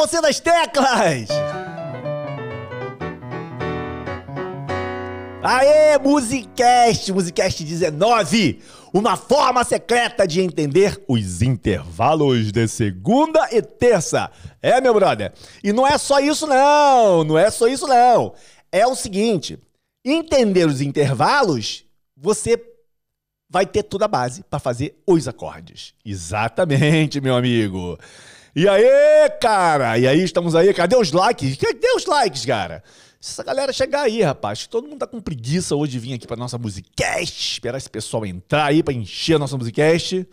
você das teclas! Aê, Musicast, Musicast 19, uma forma secreta de entender os intervalos de segunda e terça. É, meu brother? E não é só isso não, não é só isso não. É o seguinte, entender os intervalos, você vai ter toda a base para fazer os acordes. Exatamente, meu amigo. E aí, cara? E aí, estamos aí. Cadê os likes? Cadê os likes, cara? Se essa galera chegar aí, rapaz, todo mundo tá com preguiça hoje de vir aqui pra nossa Musicast, esperar esse pessoal entrar aí pra encher a nossa Musicast.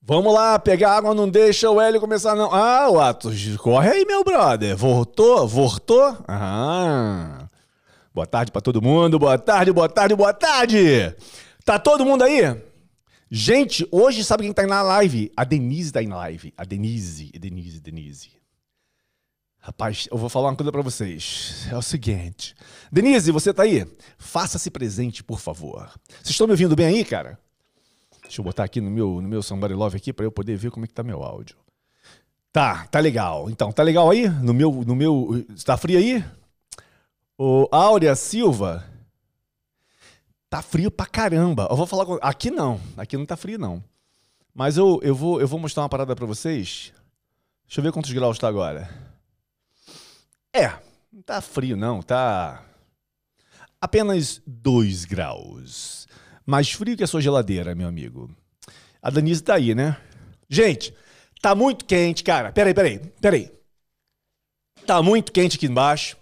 Vamos lá, pegar água, não deixa o Hélio começar, não. Ah, o Atos, corre aí, meu brother. Voltou? Voltou? Ah. Boa tarde pra todo mundo, boa tarde, boa tarde, boa tarde. Tá todo mundo aí? Gente, hoje sabe quem tá na live? A Denise tá na live. A Denise, Denise, Denise. Rapaz, eu vou falar uma coisa pra vocês. É o seguinte. Denise, você tá aí? Faça-se presente, por favor. Vocês estão me ouvindo bem aí, cara? Deixa eu botar aqui no meu, no meu Somebody Love aqui pra eu poder ver como é que tá meu áudio. Tá, tá legal. Então, tá legal aí? No meu, no meu, tá frio aí? O Áurea Silva, Tá frio pra caramba. Eu vou falar com... Aqui não. Aqui não tá frio, não. Mas eu, eu, vou, eu vou mostrar uma parada pra vocês. Deixa eu ver quantos graus tá agora. É, não tá frio, não. Tá apenas 2 graus. Mais frio que a sua geladeira, meu amigo. A Danise tá aí, né? Gente, tá muito quente, cara. Peraí, peraí, peraí. Tá muito quente aqui embaixo.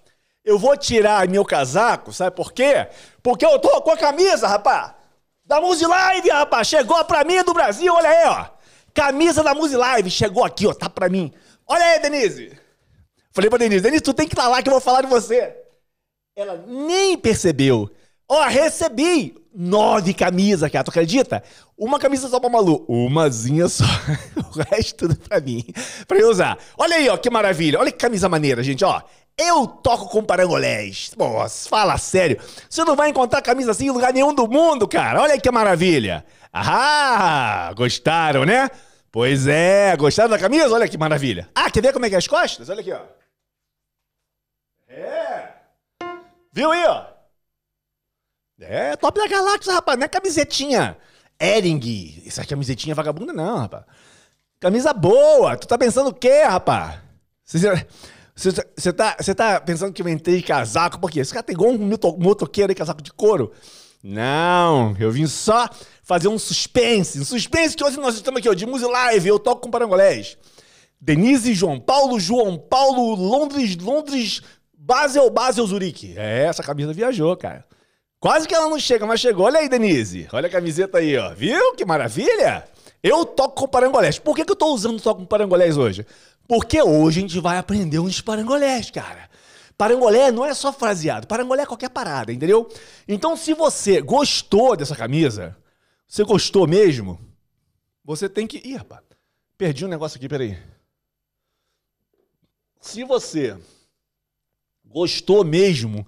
Eu vou tirar meu casaco, sabe por quê? Porque eu tô com a camisa, rapá. Da Live, rapá. Chegou pra mim do Brasil, olha aí, ó. Camisa da Live chegou aqui, ó. Tá pra mim. Olha aí, Denise. Falei pra Denise, Denise, tu tem que estar lá que eu vou falar de você. Ela nem percebeu. Ó, recebi nove camisas, cara. Tu acredita? Uma camisa só pra Malu. Umazinha só. o resto tudo pra mim. Pra eu usar. Olha aí, ó, que maravilha. Olha que camisa maneira, gente, ó. Eu toco com parangolés. Nossa, fala sério. Você não vai encontrar camisa assim em lugar nenhum do mundo, cara. Olha que maravilha. Ah, gostaram, né? Pois é, gostaram da camisa? Olha que maravilha. Ah, quer ver como é que é as costas? Olha aqui, ó. É. Viu aí, ó? É, top da galáxia, rapaz. Não é camisetinha. Ering. Essa camisetinha vagabunda, não, rapaz. Camisa boa. Tu tá pensando o quê, rapaz? Você... Você tá, tá pensando que eu entrei de casaco? Por quê? Esse cara tem igual um motoqueiro aí, casaco de couro. Não, eu vim só fazer um suspense. Um suspense que hoje nós estamos aqui, ó, de Music Live. Eu toco com parangolés. Denise, João Paulo, João Paulo, Londres, Londres, Basel, Basel, Zurique. É, essa camisa viajou, cara. Quase que ela não chega, mas chegou. Olha aí, Denise. Olha a camiseta aí, ó. Viu? Que maravilha? Eu toco com parangolés. Por que, que eu tô usando toco com parangolés hoje? Porque hoje a gente vai aprender uns parangolés, cara. Parangolé não é só fraseado, parangolé é qualquer parada, entendeu? Então, se você gostou dessa camisa, você gostou mesmo, você tem que. Ih, rapaz, perdi um negócio aqui, peraí. Se você gostou mesmo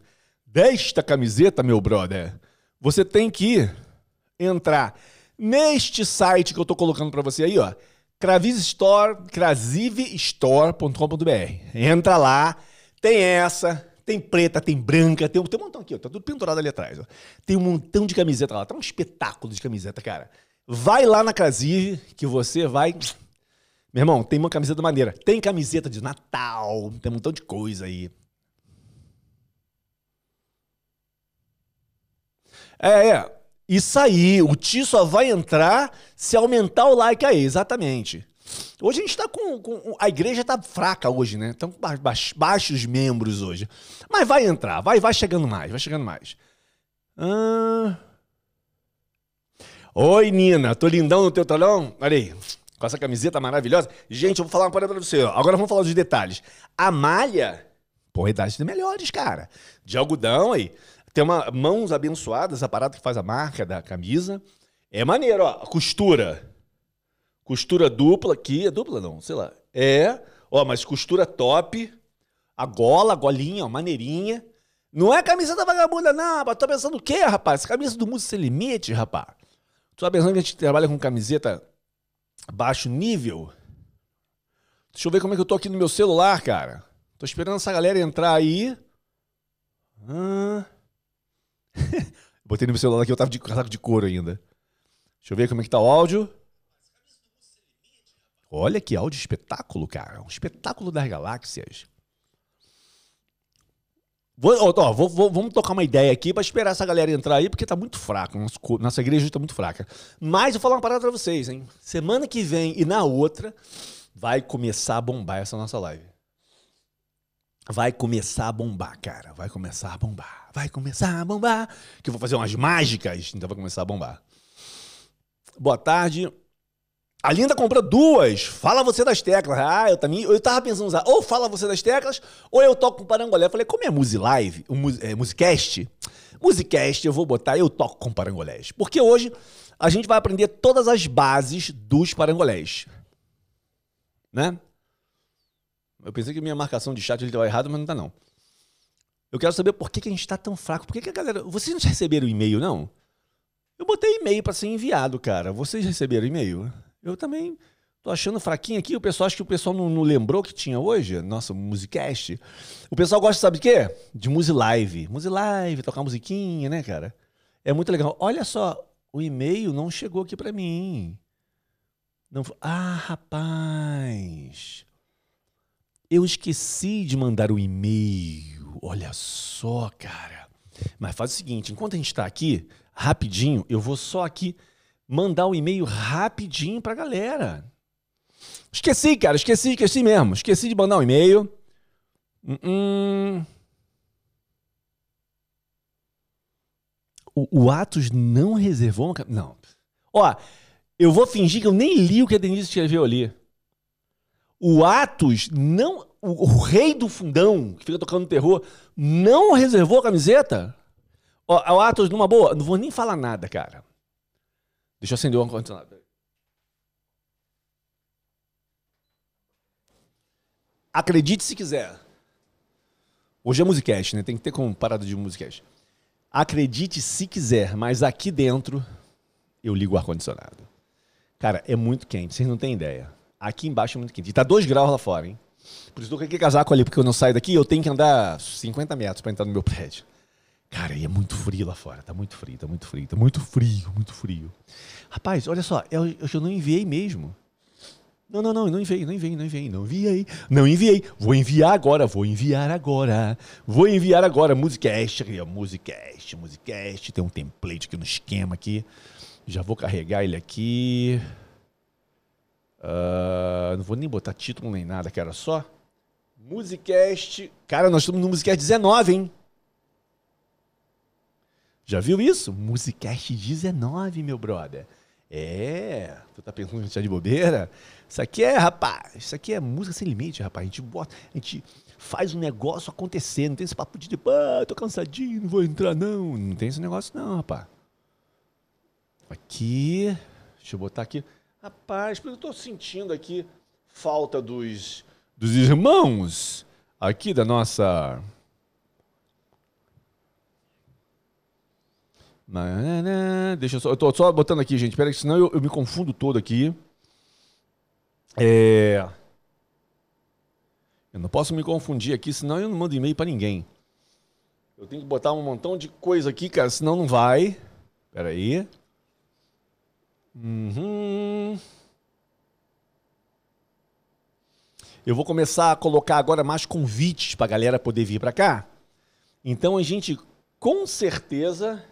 desta camiseta, meu brother, você tem que entrar neste site que eu tô colocando para você aí, ó cravizstore.com.br. Entra lá, tem essa, tem preta, tem branca, tem, tem um montão aqui, ó, tá tudo pendurado ali atrás. Ó. Tem um montão de camiseta lá, tá um espetáculo de camiseta, cara. Vai lá na Crazive que você vai. Meu irmão, tem uma camiseta maneira. Tem camiseta de Natal, tem um montão de coisa aí. É, é. Isso aí, o Ti só vai entrar se aumentar o like aí, exatamente. Hoje a gente tá com, com A igreja tá fraca hoje, né? Estão com baixos membros hoje. Mas vai entrar, vai, vai chegando mais, vai chegando mais. Ah... Oi, Nina, tô lindão no teu talão? Olha aí, com essa camiseta maravilhosa. Gente, eu vou falar uma parada pra você. Ó. Agora vamos falar dos detalhes. A malha, porra, idade de melhores, cara. De algodão aí. Tem uma mãos abençoadas, a parada que faz a marca da camisa. É maneiro, ó. Costura. Costura dupla aqui. É dupla não, sei lá. É. Ó, mas costura top. A gola, a golinha, ó, maneirinha. Não é camisa da vagabunda, não, rapaz. Tá pensando o quê, rapaz? Camisa do Música Sem Limite, rapaz. Tu pensando que a gente trabalha com camiseta baixo nível? Deixa eu ver como é que eu tô aqui no meu celular, cara. Tô esperando essa galera entrar aí. Ah. Botei no meu celular aqui, eu tava de casaco de couro ainda. Deixa eu ver como é que tá o áudio. Olha que áudio espetáculo, cara. Um espetáculo das galáxias. Vou, ó, vou, vou, vamos tocar uma ideia aqui para esperar essa galera entrar aí, porque tá muito fraco. Nossa, nossa igreja tá muito fraca. Mas eu vou falar uma parada pra vocês, hein? Semana que vem e na outra vai começar a bombar essa nossa live. Vai começar a bombar, cara. Vai começar a bombar. Vai começar a bombar. Que eu vou fazer umas mágicas, então vai começar a bombar. Boa tarde. A Linda comprou duas. Fala você das teclas. Ah, eu também. Eu tava pensando usar ou fala você das teclas, ou eu toco com parangolé. Eu falei, como é Musi Live, um, é, Musicast? Musicast, eu vou botar, eu toco com parangolés. Porque hoje a gente vai aprender todas as bases dos parangolés. Né? Eu pensei que minha marcação de chat estava errada, mas não tá não. Eu quero saber por que, que a gente está tão fraco. Por que, que a galera. Vocês não receberam e-mail, não? Eu botei e-mail para ser enviado, cara. Vocês receberam e-mail? Eu também tô achando fraquinho aqui. O pessoal acha que o pessoal não, não lembrou que tinha hoje. Nossa, Musicast. O pessoal gosta, sabe de quê? De Musilive. Musilive, tocar musiquinha, né, cara? É muito legal. Olha só, o e-mail não chegou aqui para mim. Não, ah, rapaz. Eu esqueci de mandar o e-mail. Olha só, cara. Mas faz o seguinte, enquanto a gente está aqui, rapidinho, eu vou só aqui mandar o um e-mail rapidinho pra galera. Esqueci, cara, esqueci, esqueci mesmo. Esqueci de mandar um e-mail. Hum, o, o, Atos não reservou uma... Não. Ó, eu vou fingir que eu nem li o que a Denise escreveu ali. O Atos não... O, o rei do fundão, que fica tocando terror, não reservou a camiseta? Ó, o Atos, numa boa, não vou nem falar nada, cara. Deixa eu acender o ar-condicionado. Acredite se quiser. Hoje é musicast, né? Tem que ter como parada de musicast. Acredite se quiser, mas aqui dentro eu ligo o ar-condicionado. Cara, é muito quente, vocês não têm ideia. Aqui embaixo é muito quente. E tá 2 graus lá fora, hein? Por isso eu coloquei casaco ali, porque eu não saio daqui, eu tenho que andar 50 metros para entrar no meu prédio. Cara, e é muito frio lá fora. Tá muito frio, tá muito frio, tá muito frio, muito frio. Rapaz, olha só, eu, eu não enviei mesmo. Não, não, não, não enviei, não enviei, não enviei, não enviei, não enviei. Vou enviar agora, vou enviar agora. Vou enviar agora. Musicast, aqui, ó, Musicast, Musicast. Tem um template aqui no esquema aqui. Já vou carregar ele aqui. Uh, não vou nem botar título nem nada, cara. Só Musicast. Cara, nós estamos no Musicast 19, hein? Já viu isso? Musicast 19, meu brother. É, tu tá pensando que a gente tá de bobeira? Isso aqui é, rapaz, isso aqui é música sem limite, rapaz. A gente bota, a gente faz um negócio acontecer. Não tem esse papo de tipo, ah, tô cansadinho, não vou entrar, não. Não tem esse negócio, não, rapaz. Aqui, deixa eu botar aqui. Rapaz, eu tô sentindo aqui falta dos, dos irmãos aqui da nossa Deixa eu só. Eu tô só botando aqui, gente. Pera aí, senão eu, eu me confundo todo aqui. É. Eu não posso me confundir aqui, senão eu não mando e-mail para ninguém. Eu tenho que botar um montão de coisa aqui, cara, senão não vai. Pera aí. Uhum. Eu vou começar a colocar agora mais convites para a galera poder vir para cá. Então a gente, com certeza,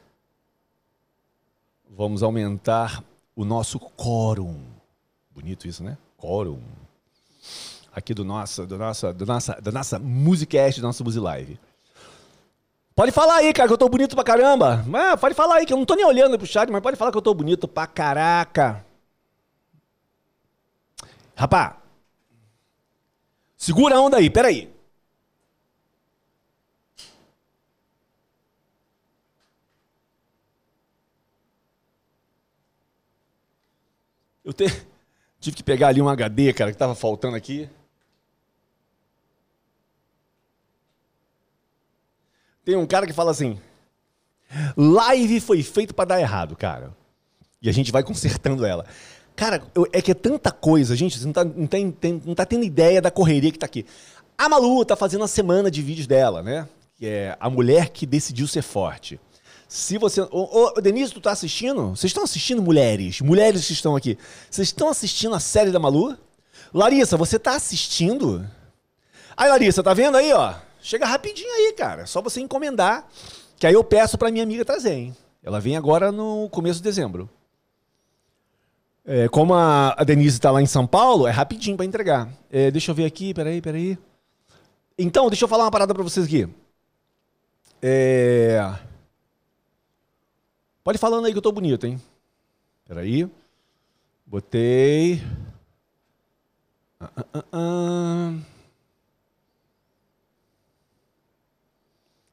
vamos aumentar o nosso quórum. Bonito isso, né? Quórum. Aqui do nossa, do nossa, do nossa, da nossa Musicast, do nosso Musilive. Pode falar aí, cara, que eu tô bonito pra caramba. Ah, pode falar aí, que eu não tô nem olhando pro chat, mas pode falar que eu tô bonito pra caraca. Rapá, segura a onda aí, peraí. Eu te... tive que pegar ali um HD, cara, que estava faltando aqui. Tem um cara que fala assim: live foi feito para dar errado, cara. E a gente vai consertando ela. Cara, eu- é que é tanta coisa, gente, você não tá, não, tem, tem- não tá tendo ideia da correria que tá aqui. A Malu tá fazendo a semana de vídeos dela, né? Que é a mulher que decidiu ser forte. Se você. Ô, ô, Denise, tu tá assistindo? Vocês estão assistindo, mulheres? Mulheres que estão aqui. Vocês estão assistindo a série da Malu? Larissa, você tá assistindo? Aí, Larissa, tá vendo aí, ó? Chega rapidinho aí, cara. Só você encomendar. Que aí eu peço pra minha amiga trazer, hein? Ela vem agora no começo de dezembro. É, como a, a Denise tá lá em São Paulo, é rapidinho pra entregar. É, deixa eu ver aqui, peraí, peraí. Então, deixa eu falar uma parada pra vocês aqui. É... Pode falando aí que eu tô bonito, hein? Peraí. Botei. Ah, ah, ah,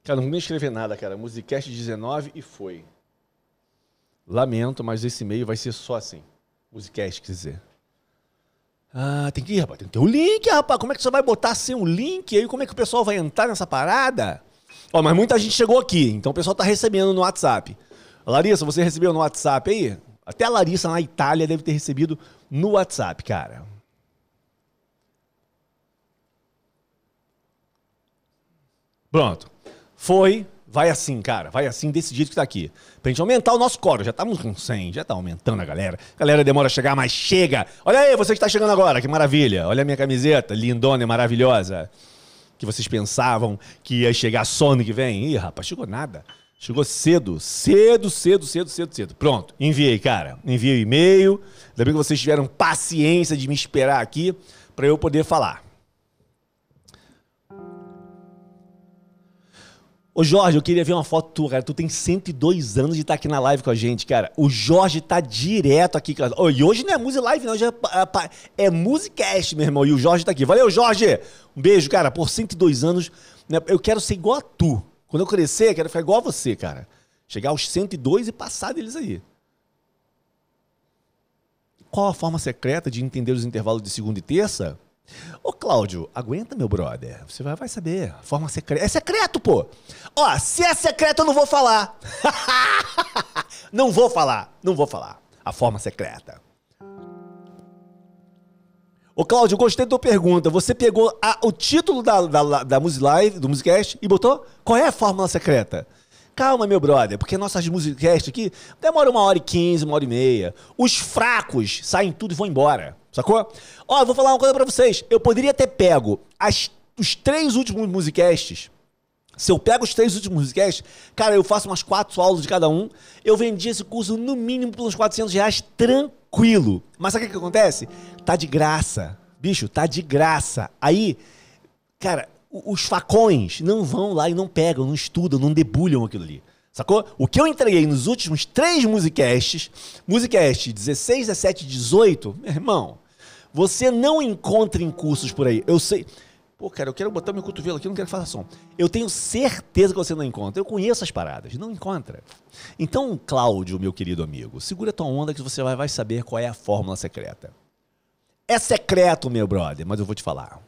Cara, não vou nem escrever nada, cara. Musicast 19 e foi. Lamento, mas esse e-mail vai ser só assim. Musicast, quer dizer. Ah, tem que ir, rapaz. Tem que ter o link, rapaz. Como é que você vai botar sem o link? Aí como é que o pessoal vai entrar nessa parada? Ó, mas muita gente chegou aqui, então o pessoal tá recebendo no WhatsApp. Larissa, você recebeu no WhatsApp aí? Até a Larissa na Itália deve ter recebido no WhatsApp, cara. Pronto. Foi. Vai assim, cara. Vai assim, desse jeito que tá aqui. Pra gente aumentar o nosso coro. Já estamos com 100, já tá aumentando a galera. A galera demora a chegar, mas chega. Olha aí, você que tá chegando agora, que maravilha. Olha a minha camiseta, lindona e maravilhosa. Que vocês pensavam que ia chegar só ano que vem. Ih, rapaz, chegou nada. Chegou cedo, cedo, cedo, cedo, cedo, cedo. Pronto, enviei, cara. Enviei o e-mail. Ainda bem que vocês tiveram paciência de me esperar aqui pra eu poder falar. Ô Jorge, eu queria ver uma foto tua, cara. Tu tem 102 anos de estar aqui na live com a gente, cara. O Jorge tá direto aqui. cara. E hoje não é Music Live, não. Hoje é, pa- é Musicast, meu irmão. E o Jorge tá aqui. Valeu, Jorge! Um beijo, cara. Por 102 anos, né, eu quero ser igual a tu. Quando eu crescer, eu quero ficar igual a você, cara. Chegar aos 102 e passar deles aí. Qual a forma secreta de entender os intervalos de segunda e terça? Ô, Cláudio, aguenta, meu brother. Você vai, vai saber. Forma secreta. É secreto, pô. Ó, se é secreto, eu não vou falar. não vou falar. Não vou falar. A forma secreta. Ô, Cláudio, gostei da tua pergunta. Você pegou a- o título da, da, da Music Live, do Musicast, e botou qual é a fórmula secreta? Calma, meu brother, porque nossas Musicast aqui demora uma hora e quinze, uma hora e meia. Os fracos saem tudo e vão embora, sacou? Ó, vou falar uma coisa pra vocês. Eu poderia ter pego as- os três últimos Musicasts se eu pego os três últimos musicasts, cara, eu faço umas quatro aulas de cada um, eu vendi esse curso no mínimo pelos 400 reais tranquilo. Mas sabe o que, acontece? Tá de graça. Bicho, tá de graça. Aí, cara, os facões não vão lá e não pegam, não estudam, não debulham aquilo ali. Sacou? O que eu entreguei nos últimos três musicasts, musicast 16, 17, 18, meu irmão, você não encontra em cursos por aí. Eu sei. Pô, cara, eu quero botar meu cotovelo aqui, eu não quero que faça som. Eu tenho certeza que você não encontra. Eu conheço as paradas, não encontra. Então, Cláudio, meu querido amigo, segura tua onda que você vai, vai saber qual é a fórmula secreta. É secreto, meu brother, mas eu vou te falar.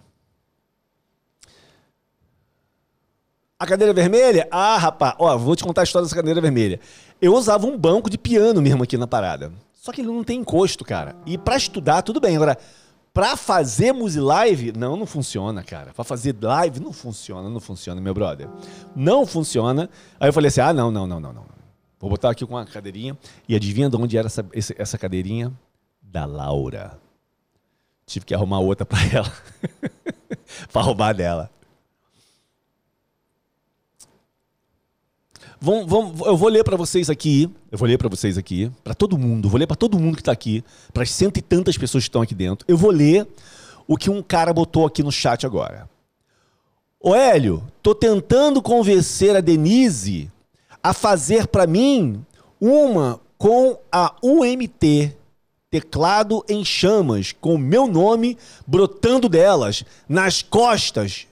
A cadeira vermelha? Ah, rapaz, ó, vou te contar a história dessa cadeira vermelha. Eu usava um banco de piano mesmo aqui na parada. Só que ele não tem encosto, cara. E pra estudar, tudo bem. Agora, pra fazer music live, não, não funciona, cara. Pra fazer live, não funciona, não funciona, meu brother. Não funciona. Aí eu falei assim: ah, não, não, não, não, não. Vou botar aqui com uma cadeirinha. E adivinha de onde era essa, essa cadeirinha? Da Laura. Tive que arrumar outra pra ela. pra roubar dela. Vão, vão, eu vou ler pra vocês aqui, eu vou ler pra vocês aqui, pra todo mundo, vou ler pra todo mundo que tá aqui, para cento e tantas pessoas que estão aqui dentro. Eu vou ler o que um cara botou aqui no chat agora. Ô Hélio, tô tentando convencer a Denise a fazer pra mim uma com a UMT, teclado em chamas, com meu nome brotando delas, nas costas.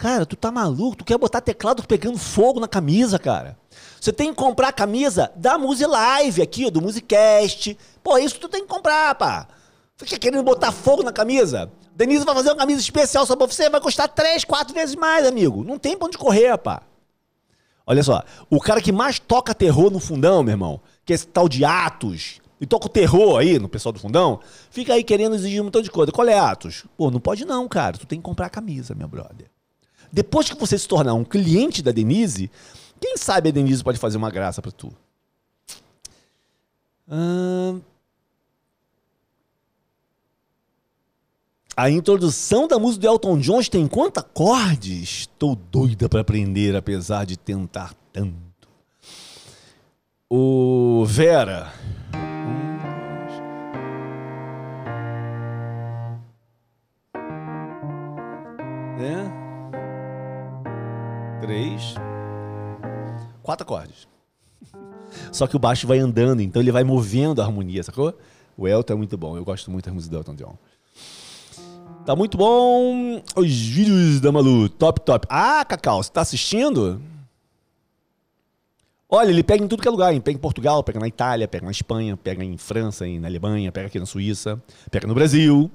Cara, tu tá maluco? Tu quer botar teclado pegando fogo na camisa, cara? Você tem que comprar a camisa da Muse Live aqui, ó, do Musicast. Pô, isso tu tem que comprar, pá. Fica querendo botar fogo na camisa? Denise vai fazer uma camisa especial só pra você, vai custar três, quatro vezes mais, amigo. Não tem pra onde correr, pá. Olha só, o cara que mais toca terror no fundão, meu irmão, que é esse tal de Atos, e toca o terror aí no pessoal do fundão, fica aí querendo exigir um montão de coisa. Qual é, Atos? Pô, não pode não, cara. Tu tem que comprar a camisa, meu brother. Depois que você se tornar um cliente da Denise, quem sabe a Denise pode fazer uma graça para tu? A introdução da música do Elton John tem quantos acordes? Estou doida para aprender, apesar de tentar tanto. O Vera. É. Três. Quatro acordes. Só que o baixo vai andando, então ele vai movendo a harmonia, sacou? O Elton é muito bom, eu gosto muito da música do Elton John. Tá muito bom. Os vídeos da Malu, top, top. Ah, Cacau, você tá assistindo? Olha, ele pega em tudo que é lugar. Pega em Portugal, pega na Itália, pega na Espanha, pega em França, na Alemanha, pega aqui na Suíça, pega no Brasil.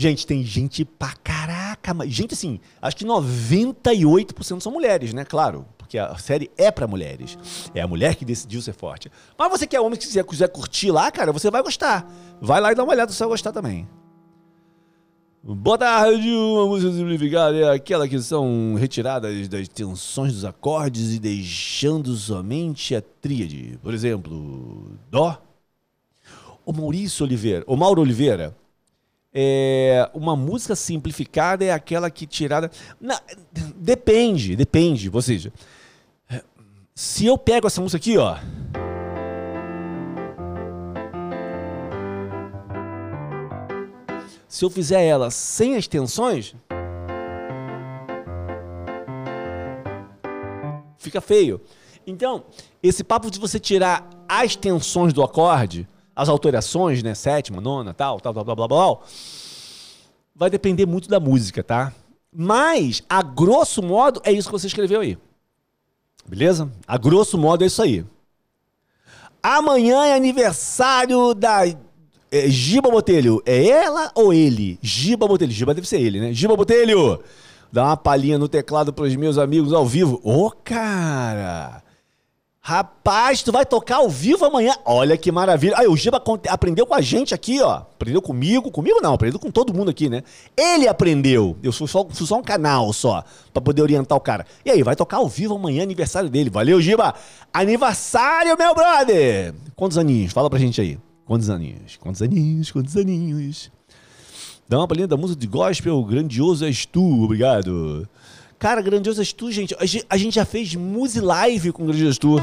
Gente, tem gente pra caraca. Gente, assim, acho que 98% são mulheres, né? Claro, porque a série é para mulheres. É a mulher que decidiu ser forte. Mas você que é homem, que quiser, quiser curtir lá, cara, você vai gostar. Vai lá e dá uma olhada, você vai gostar também. Boa tarde, uma música simplificada é aquela que são retiradas das tensões dos acordes e deixando somente a tríade. Por exemplo, Dó. O Maurício Oliveira, o Mauro Oliveira, é, uma música simplificada é aquela que tirada. Na, depende, depende. Ou seja, se eu pego essa música aqui, ó. Se eu fizer ela sem as tensões, fica feio. Então, esse papo de você tirar as tensões do acorde, as alterações, né, sétima, nona, tal, tal, tal, blá, blá, blá, vai depender muito da música, tá? Mas, a grosso modo, é isso que você escreveu aí. Beleza? A grosso modo é isso aí. Amanhã é aniversário da é, Giba Botelho, é ela ou ele? Giba Botelho. Giba deve ser ele, né? Giba Botelho! Dá uma palhinha no teclado pros meus amigos ao vivo. Ô, oh, cara! Rapaz, tu vai tocar ao vivo amanhã. Olha que maravilha. Aí, o Giba aprendeu com a gente aqui, ó. Aprendeu comigo. Comigo não, aprendeu com todo mundo aqui, né? Ele aprendeu. Eu sou só, sou só um canal só, pra poder orientar o cara. E aí, vai tocar ao vivo amanhã, aniversário dele. Valeu, Giba! Aniversário, meu brother! Quantos aninhos? Fala pra gente aí. Quantos aninhos? Quantos aninhos? Quantos aninhos? Dá uma palhinha da música de gospel, grandioso és tu, obrigado. Cara, grandioso és tu, gente. A gente já fez Muse Live com grandioso tu.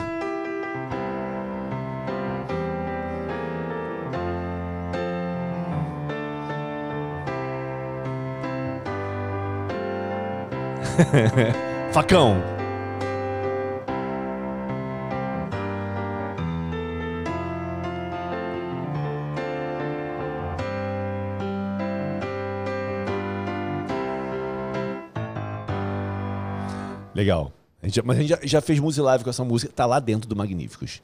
Facão. Legal. A gente, mas a gente já, já fez música live com essa música, tá lá dentro do Magníficos.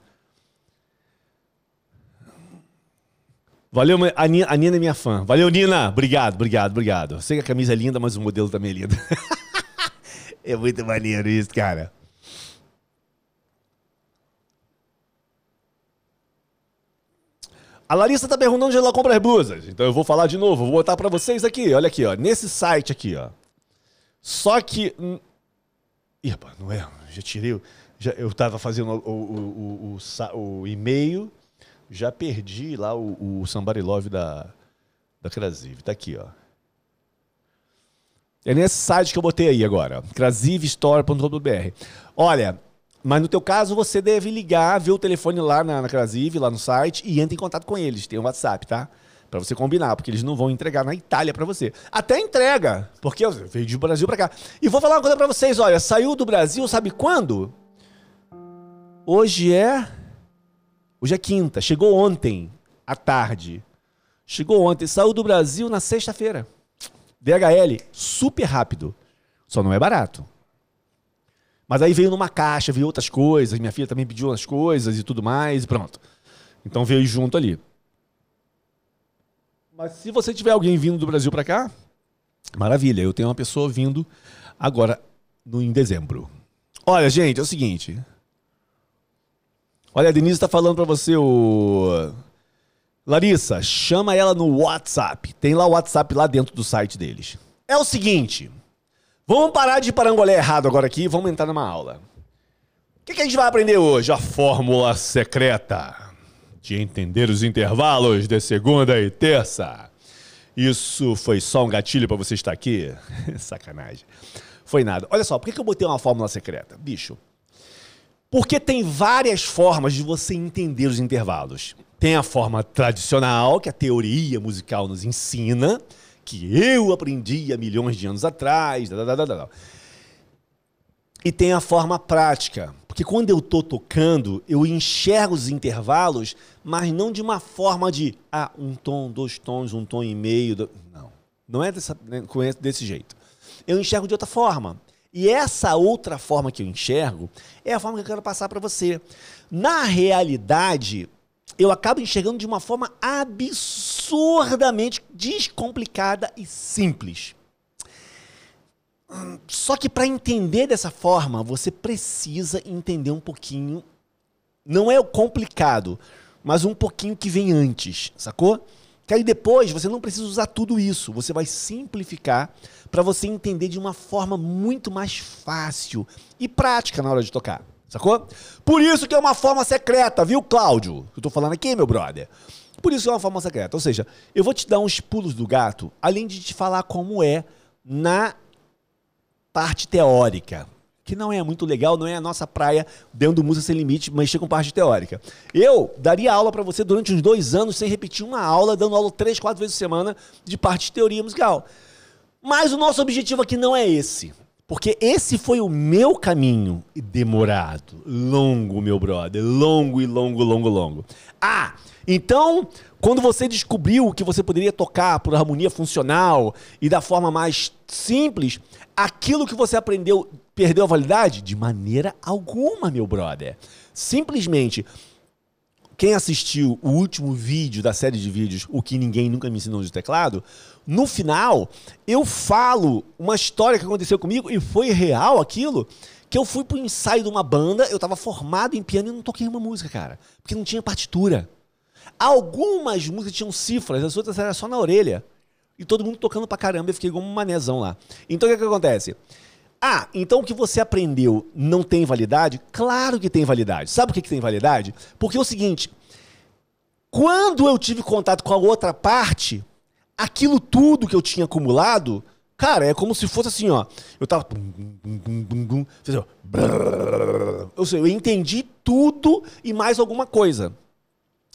Valeu, a Nina, a Nina é minha fã. Valeu, Nina. Obrigado, obrigado, obrigado. Sei que a camisa é linda, mas o modelo também é lindo. é muito maneiro isso, cara. A Larissa tá perguntando onde ela compra as blusas. Então eu vou falar de novo, vou botar para vocês aqui. Olha aqui, ó, nesse site aqui, ó. Só que Ih, rapaz, não é, já tirei. Já, eu estava fazendo o, o, o, o, e-mail, já perdi lá o, o Somebody Love da, da Crasiv. Está aqui, ó. É nesse site que eu botei aí agora, crasivestore.com.br. Olha, mas no teu caso você deve ligar, ver o telefone lá na, na lá no site, e entra em contato com eles. Tem um WhatsApp, tá? Para você combinar, porque eles não vão entregar na Itália para você. Até entrega, porque veio do Brasil para cá. E vou falar uma coisa para vocês, olha, saiu do Brasil, sabe quando? Hoje é Hoje é quinta, chegou ontem à tarde. Chegou ontem, saiu do Brasil na sexta-feira. DHL, super rápido. Só não é barato. Mas aí veio numa caixa, veio outras coisas, minha filha também pediu umas coisas e tudo mais, pronto. Então veio junto ali. Mas se você tiver alguém vindo do Brasil para cá, maravilha. Eu tenho uma pessoa vindo agora no, em dezembro. Olha, gente, é o seguinte. Olha, a Denise está falando para você o Larissa, chama ela no WhatsApp. Tem lá o WhatsApp lá dentro do site deles. É o seguinte. Vamos parar de parangolé errado agora aqui vamos entrar numa aula. O que, que a gente vai aprender hoje? A fórmula secreta de entender os intervalos de segunda e terça. Isso foi só um gatilho para você estar aqui? Sacanagem. Foi nada. Olha só, por que, eu botei uma fórmula secreta? Bicho, porque tem várias formas de você entender os intervalos. Tem a forma tradicional, que a teoria musical nos ensina, que eu aprendi há milhões de anos atrás. E tem a forma prática, porque quando eu estou tocando, eu enxergo os intervalos, mas não de uma forma de ah, um tom, dois tons, um tom e meio. Não. Não é dessa, né, desse jeito. Eu enxergo de outra forma. E essa outra forma que eu enxergo é a forma que eu quero passar para você. Na realidade, eu acabo enxergando de uma forma absurdamente descomplicada e simples. Só que para entender dessa forma, você precisa entender um pouquinho. Não é o complicado, mas um pouquinho que vem antes, sacou? Que aí depois você não precisa usar tudo isso. Você vai simplificar para você entender de uma forma muito mais fácil e prática na hora de tocar. Sacou? Por isso que é uma forma secreta, viu, Cláudio? Eu tô falando aqui, meu brother. Por isso que é uma forma secreta. Ou seja, eu vou te dar uns pulos do gato, além de te falar como é na parte teórica. Que não é muito legal, não é a nossa praia dentro do Música Sem Limite, mexer com parte teórica. Eu daria aula para você durante uns dois anos, sem repetir uma aula, dando aula três, quatro vezes por semana de parte de teoria musical. Mas o nosso objetivo aqui não é esse. Porque esse foi o meu caminho demorado, longo, meu brother, longo e longo, longo, longo. Ah, então, quando você descobriu que você poderia tocar por harmonia funcional e da forma mais simples, aquilo que você aprendeu perdeu a validade? De maneira alguma, meu brother. Simplesmente quem assistiu o último vídeo da série de vídeos, O que ninguém nunca me ensinou de teclado, no final eu falo uma história que aconteceu comigo e foi real aquilo, que eu fui pro ensaio de uma banda, eu estava formado em piano e não toquei uma música, cara, porque não tinha partitura. Algumas músicas tinham cifras, as outras eram só na orelha. E todo mundo tocando pra caramba, eu fiquei como um manezão lá. Então o que, que acontece? Ah, então o que você aprendeu não tem validade? Claro que tem validade. Sabe o que, que tem validade? Porque é o seguinte: quando eu tive contato com a outra parte, aquilo tudo que eu tinha acumulado, cara, é como se fosse assim, ó. Eu tava. Eu entendi tudo e mais alguma coisa.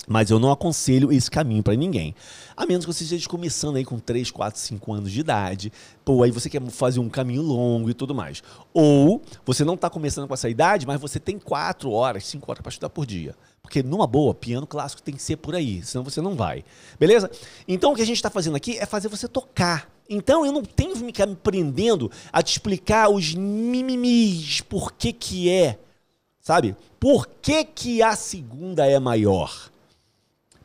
Mas eu não aconselho esse caminho para ninguém. A menos que você esteja começando aí com 3, 4, 5 anos de idade. Pô, aí você quer fazer um caminho longo e tudo mais. Ou você não está começando com essa idade, mas você tem 4 horas, 5 horas para estudar por dia. Porque numa boa, piano clássico tem que ser por aí, senão você não vai. Beleza? Então o que a gente está fazendo aqui é fazer você tocar. Então eu não tenho que ficar me prendendo a te explicar os mimimis, por que que é, sabe? Por que que a segunda é maior?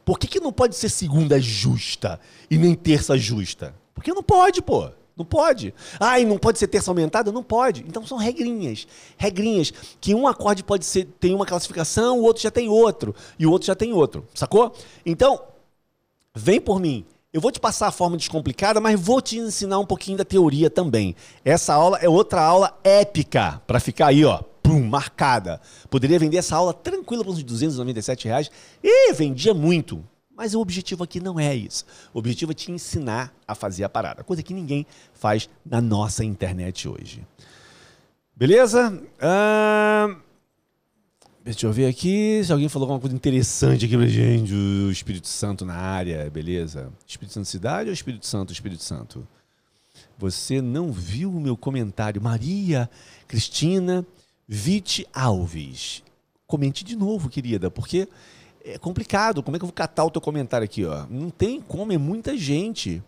Por que, que não pode ser segunda justa e nem terça justa? Porque não pode, pô. Não pode. Ah, e não pode ser terça aumentada? Não pode. Então são regrinhas. Regrinhas. Que um acorde pode ser, tem uma classificação, o outro já tem outro. E o outro já tem outro. Sacou? Então, vem por mim. Eu vou te passar a forma descomplicada, mas vou te ensinar um pouquinho da teoria também. Essa aula é outra aula épica para ficar aí, ó, pum, marcada. Poderia vender essa aula tranquila por uns 297 reais e vendia muito. Mas o objetivo aqui não é isso. O objetivo é te ensinar a fazer a parada, coisa que ninguém faz na nossa internet hoje. Beleza? Ah, deixa eu ver aqui se alguém falou alguma coisa interessante aqui pra gente. O Espírito Santo na área, beleza? Espírito Santo cidade ou Espírito Santo, Espírito Santo? Você não viu o meu comentário. Maria Cristina Vite Alves. Comente de novo, querida, porque é complicado. Como é que eu vou catar o teu comentário aqui, ó? Não tem como, é muita gente.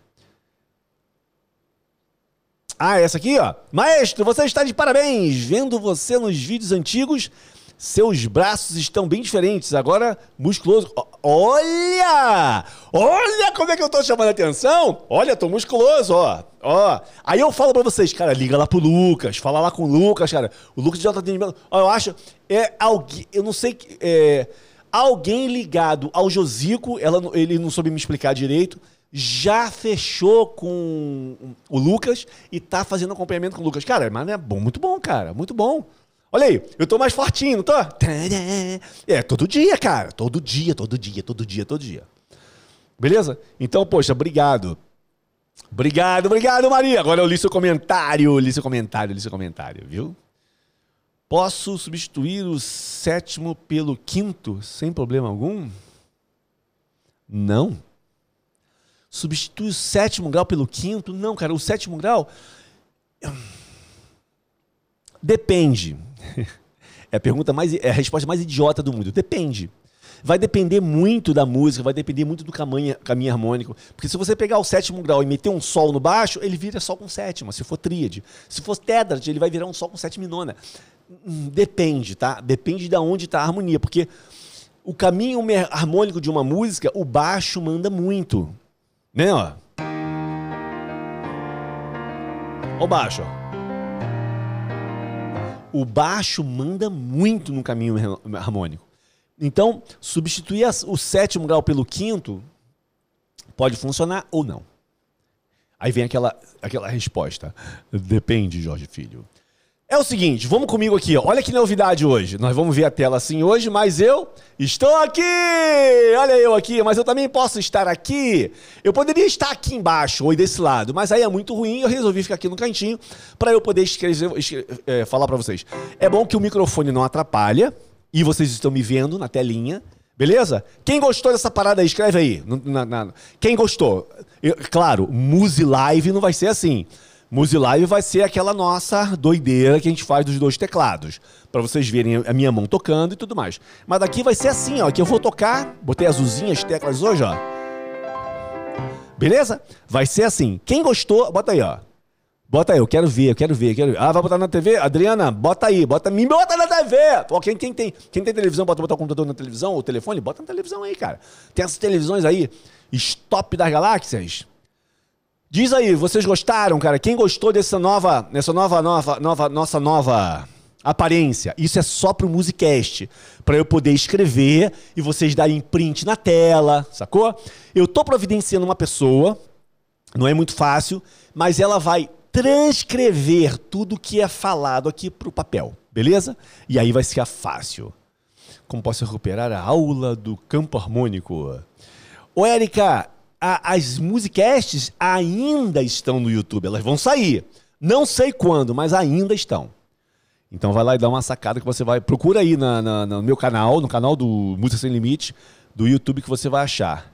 Ah, essa aqui, ó. Maestro, você está de parabéns. Vendo você nos vídeos antigos, seus braços estão bem diferentes, agora musculoso. Olha! Olha como é que eu tô chamando a atenção! Olha, tô musculoso, ó. Ó. Aí eu falo pra vocês, cara, liga lá pro Lucas, fala lá com o Lucas, cara. O Lucas já tá atendimento. Ó, eu acho. É alguém. Eu não sei. É, Alguém ligado ao Josico, ela, ele não soube me explicar direito, já fechou com o Lucas e tá fazendo acompanhamento com o Lucas. Cara, mas é bom, muito bom, cara, muito bom. Olha aí, eu tô mais fortinho, não tô? É, todo dia, cara. Todo dia, todo dia, todo dia, todo dia. Beleza? Então, poxa, obrigado. Obrigado, obrigado, Maria. Agora eu li seu comentário, li seu comentário, li seu comentário, viu? Posso substituir o sétimo pelo quinto sem problema algum? Não. Substitui o sétimo grau pelo quinto? Não, cara, o sétimo grau. Depende. É a pergunta mais. É a resposta mais idiota do mundo. Depende. Vai depender muito da música, vai depender muito do caminho, caminho harmônico. Porque se você pegar o sétimo grau e meter um sol no baixo, ele vira sol com sétima, se for tríade. Se for tétrade, ele vai virar um sol com sétima e nona. Hum, depende, tá? Depende de onde está a harmonia. Porque o caminho harmônico de uma música, o baixo manda muito. Né, ó? Ó o baixo, ó o baixo manda muito no caminho harmônico. Então, substituir o sétimo grau pelo quinto pode funcionar ou não. Aí vem aquela, aquela resposta. Depende, Jorge Filho. É o seguinte, vamos comigo aqui. Olha que novidade hoje. Nós vamos ver a tela assim hoje, mas eu estou aqui. Olha eu aqui, mas eu também posso estar aqui. Eu poderia estar aqui embaixo ou desse lado, mas aí é muito ruim. Eu resolvi ficar aqui no cantinho para eu poder escrever, escrever, é, falar para vocês. É bom que o microfone não atrapalha e vocês estão me vendo na telinha. Beleza? Quem gostou dessa parada aí, escreve aí. Na, na, quem gostou? Eu, claro, Muse Live não vai ser assim. Muse Live vai ser aquela nossa doideira que a gente faz dos dois teclados. para vocês verem a minha mão tocando e tudo mais. Mas daqui vai ser assim, ó. Que eu vou tocar. Botei azulzinhas teclas hoje, ó. Beleza? Vai ser assim. Quem gostou, bota aí, ó. Bota aí, eu quero ver, eu quero ver, eu quero ver. Ah, vai botar na TV? Adriana, bota aí, bota me bota na TV. Pô, quem, quem, tem, quem tem televisão, bota o computador na televisão, ou o telefone, bota na televisão aí, cara. Tem essas televisões aí, stop das galáxias. Diz aí, vocês gostaram, cara? Quem gostou dessa nova, dessa nova, nova, nova, nossa nova aparência? Isso é só pro Musicast, para eu poder escrever e vocês darem print na tela, sacou? Eu tô providenciando uma pessoa, não é muito fácil, mas ela vai transcrever tudo que é falado aqui pro papel, beleza? E aí vai ser fácil. Como posso recuperar a aula do campo harmônico? Ô, Érica, a, as musicasts ainda estão no YouTube. Elas vão sair. Não sei quando, mas ainda estão. Então vai lá e dá uma sacada que você vai. Procura aí na, na, no meu canal, no canal do Música Sem Limite, do YouTube, que você vai achar.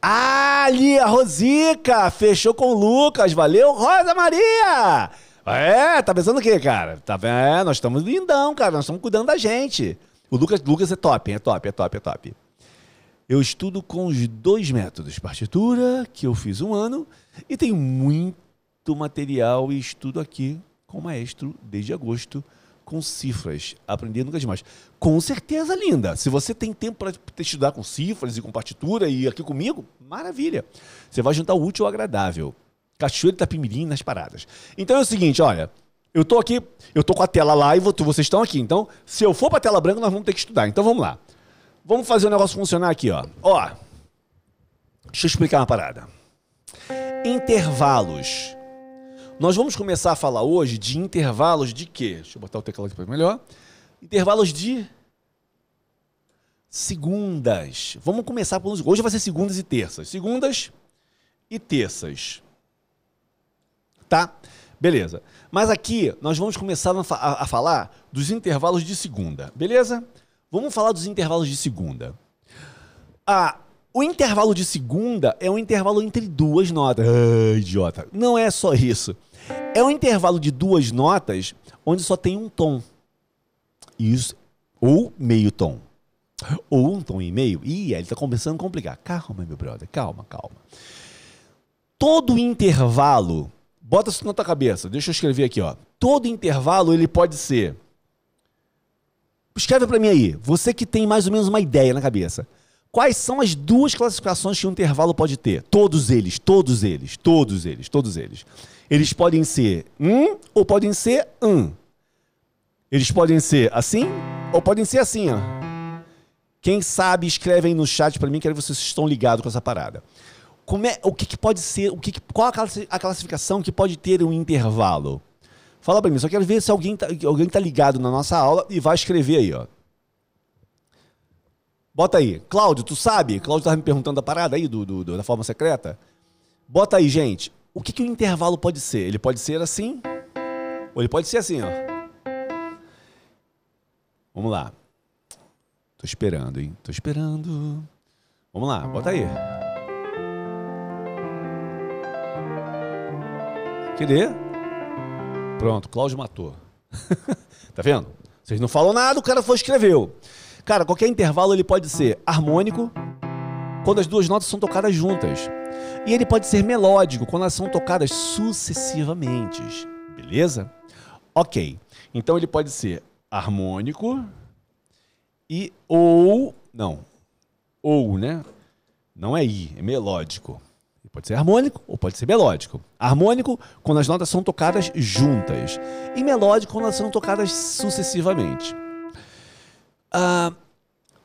Ah, ali, a Rosica! Fechou com o Lucas, valeu, Rosa Maria! É, tá pensando o quê, cara? Tá? É, nós estamos lindão, cara, nós estamos cuidando da gente. O Lucas, Lucas é top, é top, é top, é top. Eu estudo com os dois métodos, partitura, que eu fiz um ano, e tenho muito material e estudo aqui com o maestro desde agosto com cifras, aprender nunca demais. Com certeza, linda. Se você tem tempo para estudar com cifras e com partitura e aqui comigo, maravilha. Você vai juntar o útil ao agradável. Cachoeira e Tapimirim nas paradas. Então é o seguinte, olha, eu tô aqui, eu tô com a tela lá e vocês estão aqui. Então, se eu for para a tela branca, nós vamos ter que estudar. Então vamos lá. Vamos fazer o negócio funcionar aqui, ó. Ó, deixa eu explicar uma parada. Intervalos. Nós vamos começar a falar hoje de intervalos de quê? Deixa eu botar o teclado aqui para melhor. Intervalos de segundas. Vamos começar por hoje vai ser segundas e terças. Segundas e terças. Tá? Beleza. Mas aqui nós vamos começar a, falar dos intervalos de segunda. Beleza? Vamos falar dos intervalos de segunda. Ah, o intervalo de segunda é um intervalo entre duas notas. Ah, idiota. Não é só isso. É um intervalo de duas notas onde só tem um tom. Isso. Ou meio tom. Ou um tom e meio. Ih, ele está começando a complicar. Calma, meu brother. Calma, calma. Todo intervalo. Bota isso na tua cabeça. Deixa eu escrever aqui, ó. Todo intervalo ele pode ser Escreve para mim aí, você que tem mais ou menos uma ideia na cabeça. Quais são as duas classificações que um intervalo pode ter? Todos eles, todos eles, todos eles, todos eles. Eles podem ser um ou podem ser um. Eles podem ser assim ou podem ser assim, ó. Quem sabe, escreve aí no chat para mim, que vocês estão ligados com essa parada. Como é, o que, que pode ser, o que qual a classificação que pode ter um intervalo? Fala para mim, só quero ver se alguém tá, alguém tá ligado na nossa aula e vai escrever aí, ó. Bota aí. Cláudio, tu sabe? Cláudio tava me perguntando a parada aí do, do, do, da forma secreta. Bota aí, gente. O que, que o intervalo pode ser? Ele pode ser assim, ou ele pode ser assim, ó. Vamos lá. Tô esperando, hein? Tô esperando. Vamos lá, bota aí. Cadê? Pronto, Cláudio matou. tá vendo? Vocês não falam nada, o cara foi escreveu. Cara, qualquer intervalo ele pode ser harmônico quando as duas notas são tocadas juntas. E ele pode ser melódico quando elas são tocadas sucessivamente. Beleza? Ok. Então ele pode ser harmônico e ou não. Ou, né? Não é i, é melódico. Pode ser harmônico ou pode ser melódico. Harmônico quando as notas são tocadas juntas. E melódico quando elas são tocadas sucessivamente. Ah,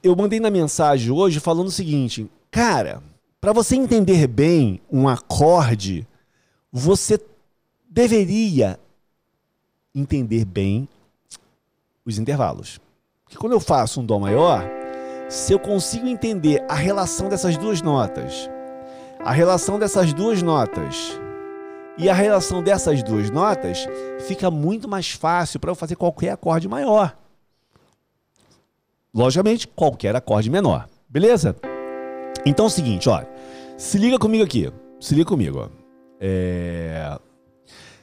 eu mandei na mensagem hoje falando o seguinte: cara, para você entender bem um acorde, você deveria entender bem os intervalos. Porque quando eu faço um Dó maior, se eu consigo entender a relação dessas duas notas a relação dessas duas notas e a relação dessas duas notas fica muito mais fácil para eu fazer qualquer acorde maior. Logicamente, qualquer acorde menor. Beleza? Então é o seguinte, olha. Se liga comigo aqui. Se liga comigo, ó. É...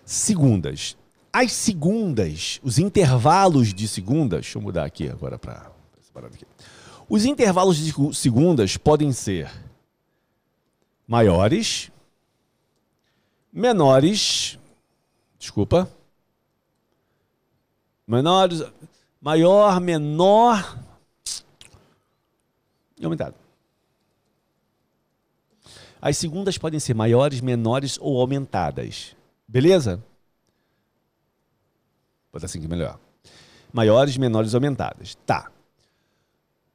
Segundas. As segundas, os intervalos de segundas, deixa eu mudar aqui agora para. Os intervalos de segundas podem ser maiores, menores, desculpa, menores, maior, menor e aumentado. As segundas podem ser maiores, menores ou aumentadas. Beleza? Vou botar assim que melhor. Maiores, menores aumentadas. Tá.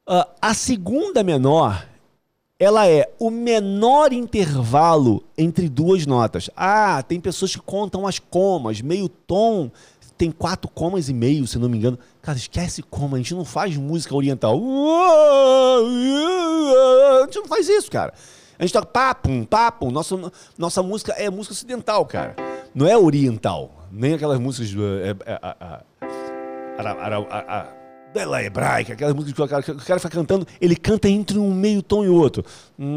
Uh, a segunda menor ela é o menor intervalo entre duas notas. Ah, tem pessoas que contam as comas, meio tom tem quatro comas e meio, se não me engano. Cara, esquece coma, a gente não faz música oriental. A gente não faz isso, cara. A gente toca papum, papum. Nossa, nossa música é música ocidental, cara. Não é oriental. Nem aquelas músicas. É, é, é, dela hebraica, aquela música que o cara, o cara fica cantando, ele canta entre um meio tom e outro. Hum,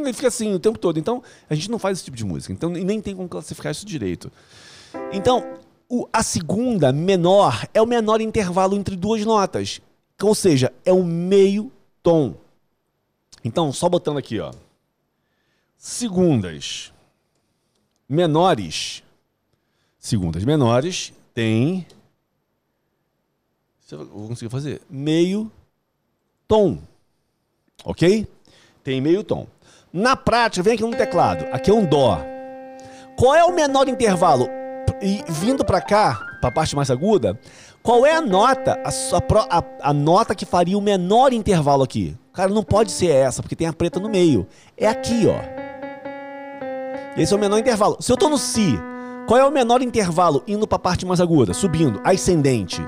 ele fica assim o tempo todo. Então, a gente não faz esse tipo de música. Então, e nem tem como classificar isso direito. Então, o, a segunda, menor, é o menor intervalo entre duas notas. Ou seja, é o meio tom. Então, só botando aqui, ó. Segundas menores. Segundas menores tem. Eu vou conseguir fazer. Meio tom. Ok? Tem meio tom. Na prática, vem aqui no teclado. Aqui é um Dó. Qual é o menor intervalo? E vindo para cá, para a parte mais aguda, qual é a nota, a, a, a, nota que faria o menor intervalo aqui? Cara, não pode ser essa, porque tem a preta no meio. É aqui, ó. Esse é o menor intervalo. Se eu estou no Si, qual é o menor intervalo indo para a parte mais aguda? Subindo, ascendente.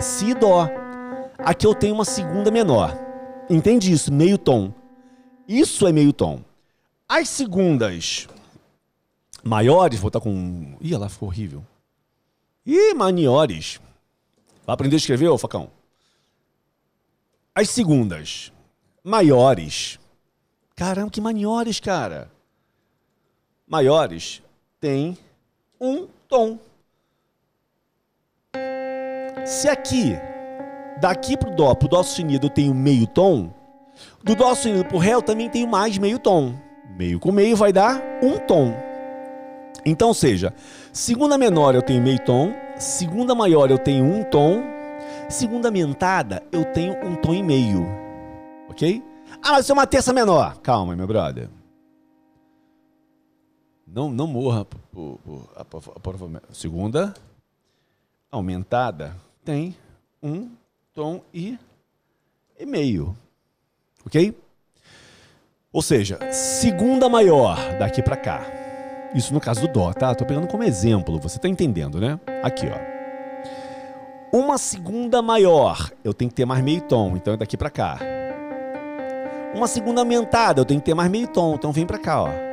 Si, Dó. Aqui eu tenho uma segunda menor. Entende isso? Meio tom. Isso é meio tom. As segundas maiores, vou estar com. Ih, ela ficou horrível. Ih, maniores. Vai aprender a escrever, ô facão? As segundas maiores. Caramba, que maniores, cara. Maiores tem um tom. Se aqui, daqui pro Dó, pro Dó sustenido eu tenho meio tom, do Dó sustenido pro Ré eu também tenho mais meio tom. Meio com meio vai dar um tom. Então, seja, segunda menor eu tenho meio tom, segunda maior eu tenho um tom, segunda aumentada eu tenho um tom e meio. Ok? Ah, mas isso é uma terça menor. Calma, meu brother. Não, não morra por, por, por, segunda aumentada. tem um tom e, e meio. Ok? Ou seja, segunda maior daqui para cá. Isso no caso do Dó, tá? Tô pegando como exemplo, você tá entendendo, né? Aqui, ó. Uma segunda maior, eu tenho que ter mais meio tom, então é daqui para cá. Uma segunda aumentada, eu tenho que ter mais meio tom, então vem para cá, ó.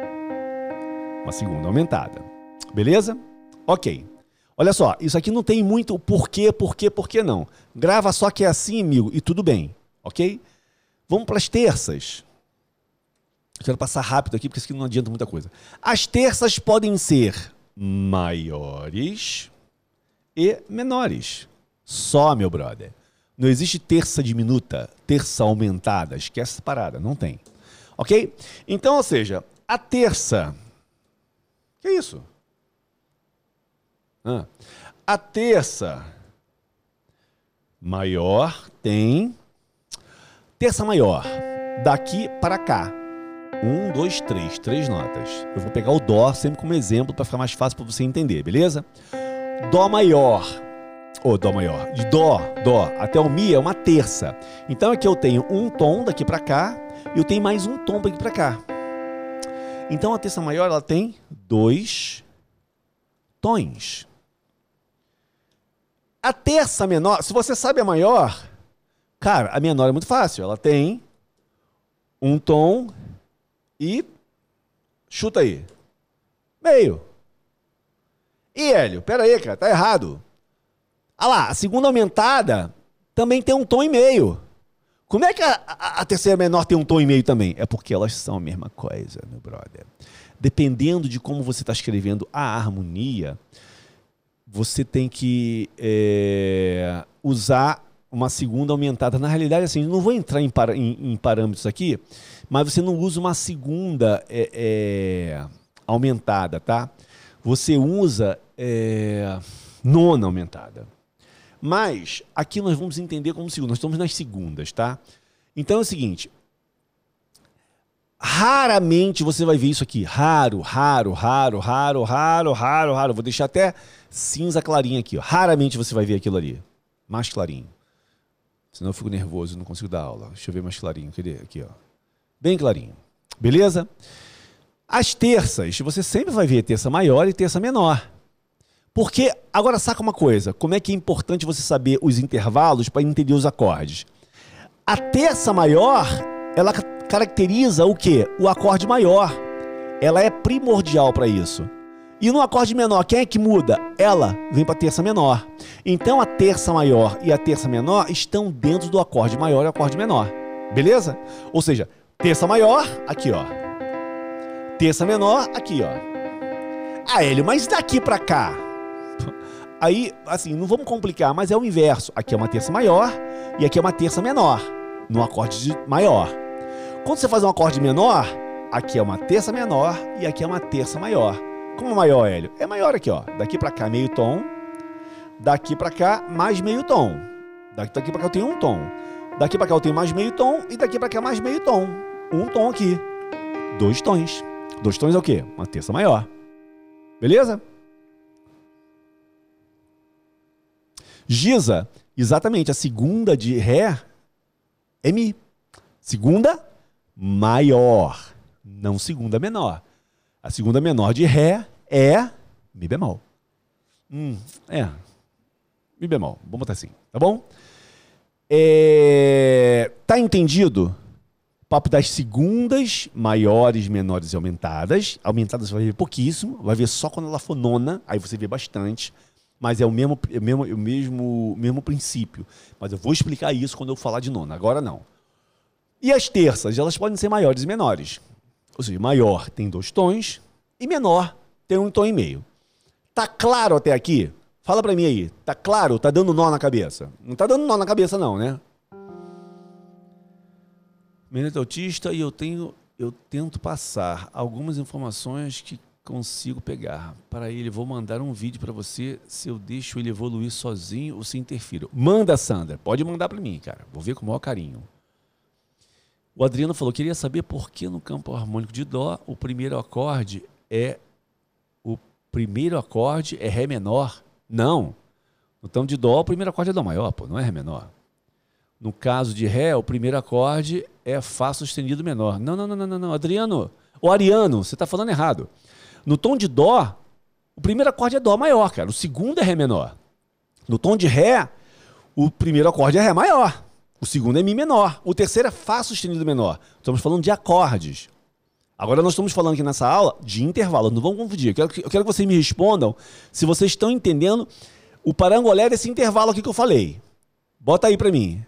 Uma segunda aumentada. Beleza? Ok. Olha só, isso aqui não tem muito porquê, porquê, porquê não. Grava só que é assim, amigo, e tudo bem, ok? Vamos para as terças. quero passar rápido aqui, porque isso aqui não adianta muita coisa. As terças podem ser maiores e menores. Só, meu brother. Não existe terça diminuta, terça aumentada. Esquece essa parada, não tem. Ok? Então, ou seja, a terça. Que isso? Ah. A terça maior tem. Terça maior. Daqui para cá. Um, dois, três. Três notas. Eu vou pegar o Dó sempre como exemplo para ficar mais fácil para você entender, beleza? Dó maior. Ou Dó maior. De Dó, Dó até o Mi é uma terça. Então aqui eu tenho um tom daqui para cá e eu tenho mais um tom daqui para cá. Então a terça maior ela tem dois tons. A terça menor, se você sabe a maior, cara, a menor é muito fácil. Ela tem um tom e chuta aí. Meio. E Hélio, pera aí, cara, tá errado. Ah lá, a segunda aumentada também tem um tom e meio. Como é que a, a, a, terceira menor tem um tom e meio também? É porque elas são a mesma coisa, meu brother. Dependendo de como você está escrevendo a harmonia, você tem que é, usar uma segunda aumentada. Na realidade, assim, não vou entrar em, em, em parâmetros aqui, mas você não usa uma segunda é, é, aumentada, tá? Você usa é, nona aumentada. Mas aqui nós vamos entender como segunda. Nós estamos nas segundas, tá? Então é o seguinte: Raramente você vai ver isso aqui. Raro, raro, raro, raro, raro, raro, raro. Vou deixar até cinza clarinha aqui. Ó. Raramente você vai ver aquilo ali. Mais clarinho. Senão eu fico nervoso, não consigo dar aula. Deixa eu ver mais clarinho. Cadê? Aqui, ó. Bem clarinho. Beleza? As terças, você sempre vai ver terça maior e terça menor. Porque, agora saca uma coisa, como é que é importante você saber os intervalos para entender os acordes. A terça maior, ela caracteriza o que? O acorde maior. Ela é primordial para isso. E no acorde menor, quem é que muda? Ela vem para terça menor. Então a terça maior e a terça menor estão dentro do acorde maior e acorde menor. Beleza? Ou seja, terça maior, aqui ó. Terça menor, aqui ó. Ah, Hélio, mas daqui para cá? Aí, assim, não vamos complicar, mas é o inverso. Aqui é uma terça maior e aqui é uma terça menor, no acorde maior. Quando você faz um acorde menor, aqui é uma terça menor e aqui é uma terça maior. Como maior, Hélio? É maior aqui, ó. Daqui para cá, meio tom. Daqui para cá, mais meio tom. Daqui para cá eu tenho um tom. Daqui para cá eu tenho mais meio tom e daqui para cá mais meio tom. Um tom aqui. Dois tons. Dois tons é o quê? Uma terça maior. Beleza? Giza, exatamente, a segunda de Ré é Mi. Segunda maior, não segunda menor. A segunda menor de Ré é Mi bemol. Hum, é. Mi bemol. Vamos botar assim, tá bom? É... Tá entendido? Papo das segundas, maiores, menores e aumentadas. Aumentadas você vai ver pouquíssimo, vai ver só quando ela for nona, aí você vê bastante. Mas é o mesmo, é o mesmo, o mesmo, mesmo princípio. Mas eu vou explicar isso quando eu falar de nona, agora não. E as terças, elas podem ser maiores e menores. Ou seja, maior tem dois tons e menor tem um tom e meio. Tá claro até aqui? Fala para mim aí. Tá claro? Tá dando nó na cabeça? Não tá dando nó na cabeça não, né? Menino autista e eu tenho eu tento passar algumas informações que consigo pegar. Para ele, vou mandar um vídeo para você se eu deixo ele evoluir sozinho ou se interfiro. Manda, Sandra. Pode mandar para mim, cara. Vou ver com o maior carinho. O Adriano falou: queria saber por que no campo harmônico de Dó o primeiro acorde é o primeiro acorde é Ré menor. Não. No tom de Dó, o primeiro acorde é Dó maior, pô, não é Ré menor. No caso de Ré, o primeiro acorde é Fá sustenido menor. Não, não, não, não, não, Adriano. O Ariano, você está falando errado. No tom de Dó, o primeiro acorde é Dó maior, cara. O segundo é Ré menor. No tom de Ré, o primeiro acorde é Ré maior. O segundo é Mi menor. O terceiro é Fá sustenido menor. Estamos falando de acordes. Agora nós estamos falando aqui nessa aula de intervalo. Não vamos confundir. Eu quero, que, eu quero que vocês me respondam se vocês estão entendendo o parangolé desse intervalo aqui que eu falei. Bota aí para mim.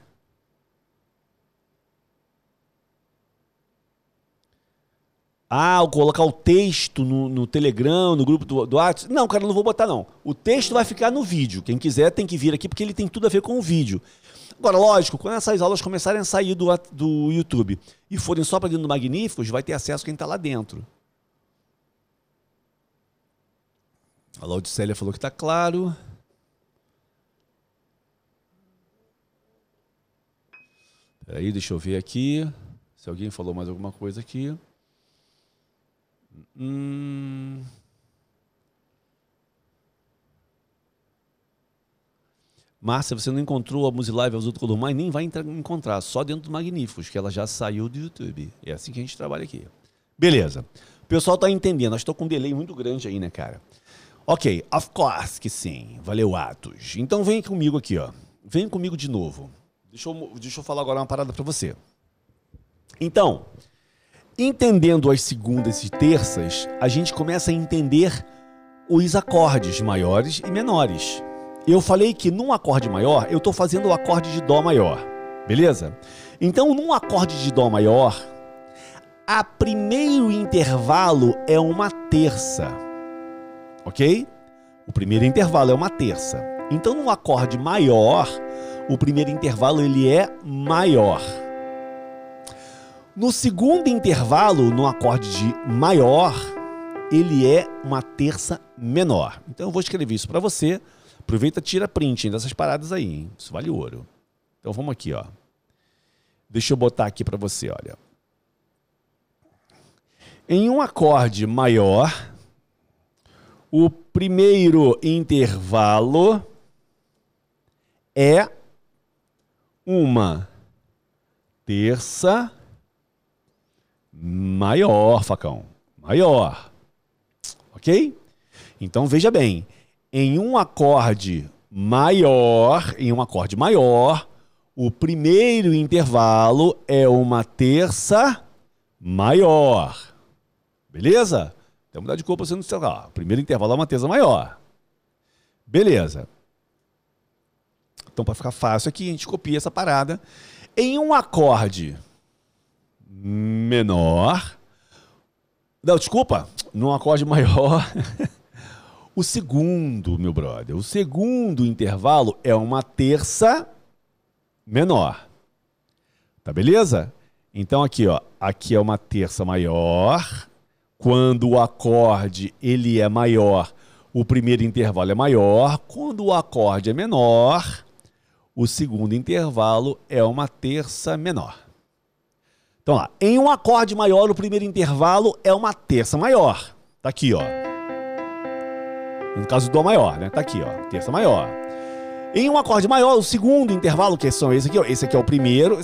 Ah, eu colocar o texto no, no Telegram, no grupo do, do WhatsApp. Não, cara, não vou botar não. O texto vai ficar no vídeo. Quem quiser tem que vir aqui porque ele tem tudo a ver com o vídeo. Agora, lógico, quando essas aulas começarem a sair do, do YouTube e forem só para dentro do Magníficos, vai ter acesso quem está lá dentro. A Laudicélia falou que está claro. Peraí, deixa eu ver aqui. Se alguém falou mais alguma coisa aqui. Hum... Márcia, você não encontrou a Musilive Azul Color mais, nem vai encontrar, só dentro do Magníficos, que ela já saiu do YouTube. É assim que a gente trabalha aqui. Beleza. O pessoal está entendendo, nós estou com um delay muito grande aí, né, cara? Ok, of course que sim. Valeu, Atos. Então vem comigo aqui, ó. Vem comigo de novo. Deixa eu, deixa eu falar agora uma parada para você. Então, entendendo as segundas e terças, a gente começa a entender os acordes maiores e menores. Eu falei que num acorde maior, eu estou fazendo o acorde de Dó maior, beleza? Então, num acorde de Dó maior, a primeiro intervalo é uma terça, ok? O primeiro intervalo é uma terça. Então, num acorde maior, o primeiro intervalo ele é maior. No segundo intervalo, no acorde de maior, ele é uma terça menor. Então eu vou escrever isso para você Aproveita tira print dessas paradas aí, hein? Isso vale ouro. Então vamos aqui, ó. Deixa eu botar aqui para você, olha. Em um acorde maior, o primeiro intervalo é uma terça maior, facão. Maior. Ok? Então veja bem em um acorde maior, em um acorde maior, o primeiro intervalo é uma terça maior. Beleza? Então mudar de cor para você não sei lá. O primeiro intervalo é uma terça maior. Beleza. Então, para ficar fácil aqui, a gente copia essa parada. Em um acorde menor. Não, desculpa. Num acorde maior. O segundo, meu brother, o segundo intervalo é uma terça menor. Tá beleza? Então aqui, ó, aqui é uma terça maior. Quando o acorde ele é maior, o primeiro intervalo é maior. Quando o acorde é menor, o segundo intervalo é uma terça menor. Então lá, em um acorde maior, o primeiro intervalo é uma terça maior. Tá aqui, ó. No caso do Dó maior, né? Tá aqui, ó. Terça maior. Em um acorde maior, o segundo intervalo, que são esse aqui, ó. Esse aqui é o primeiro.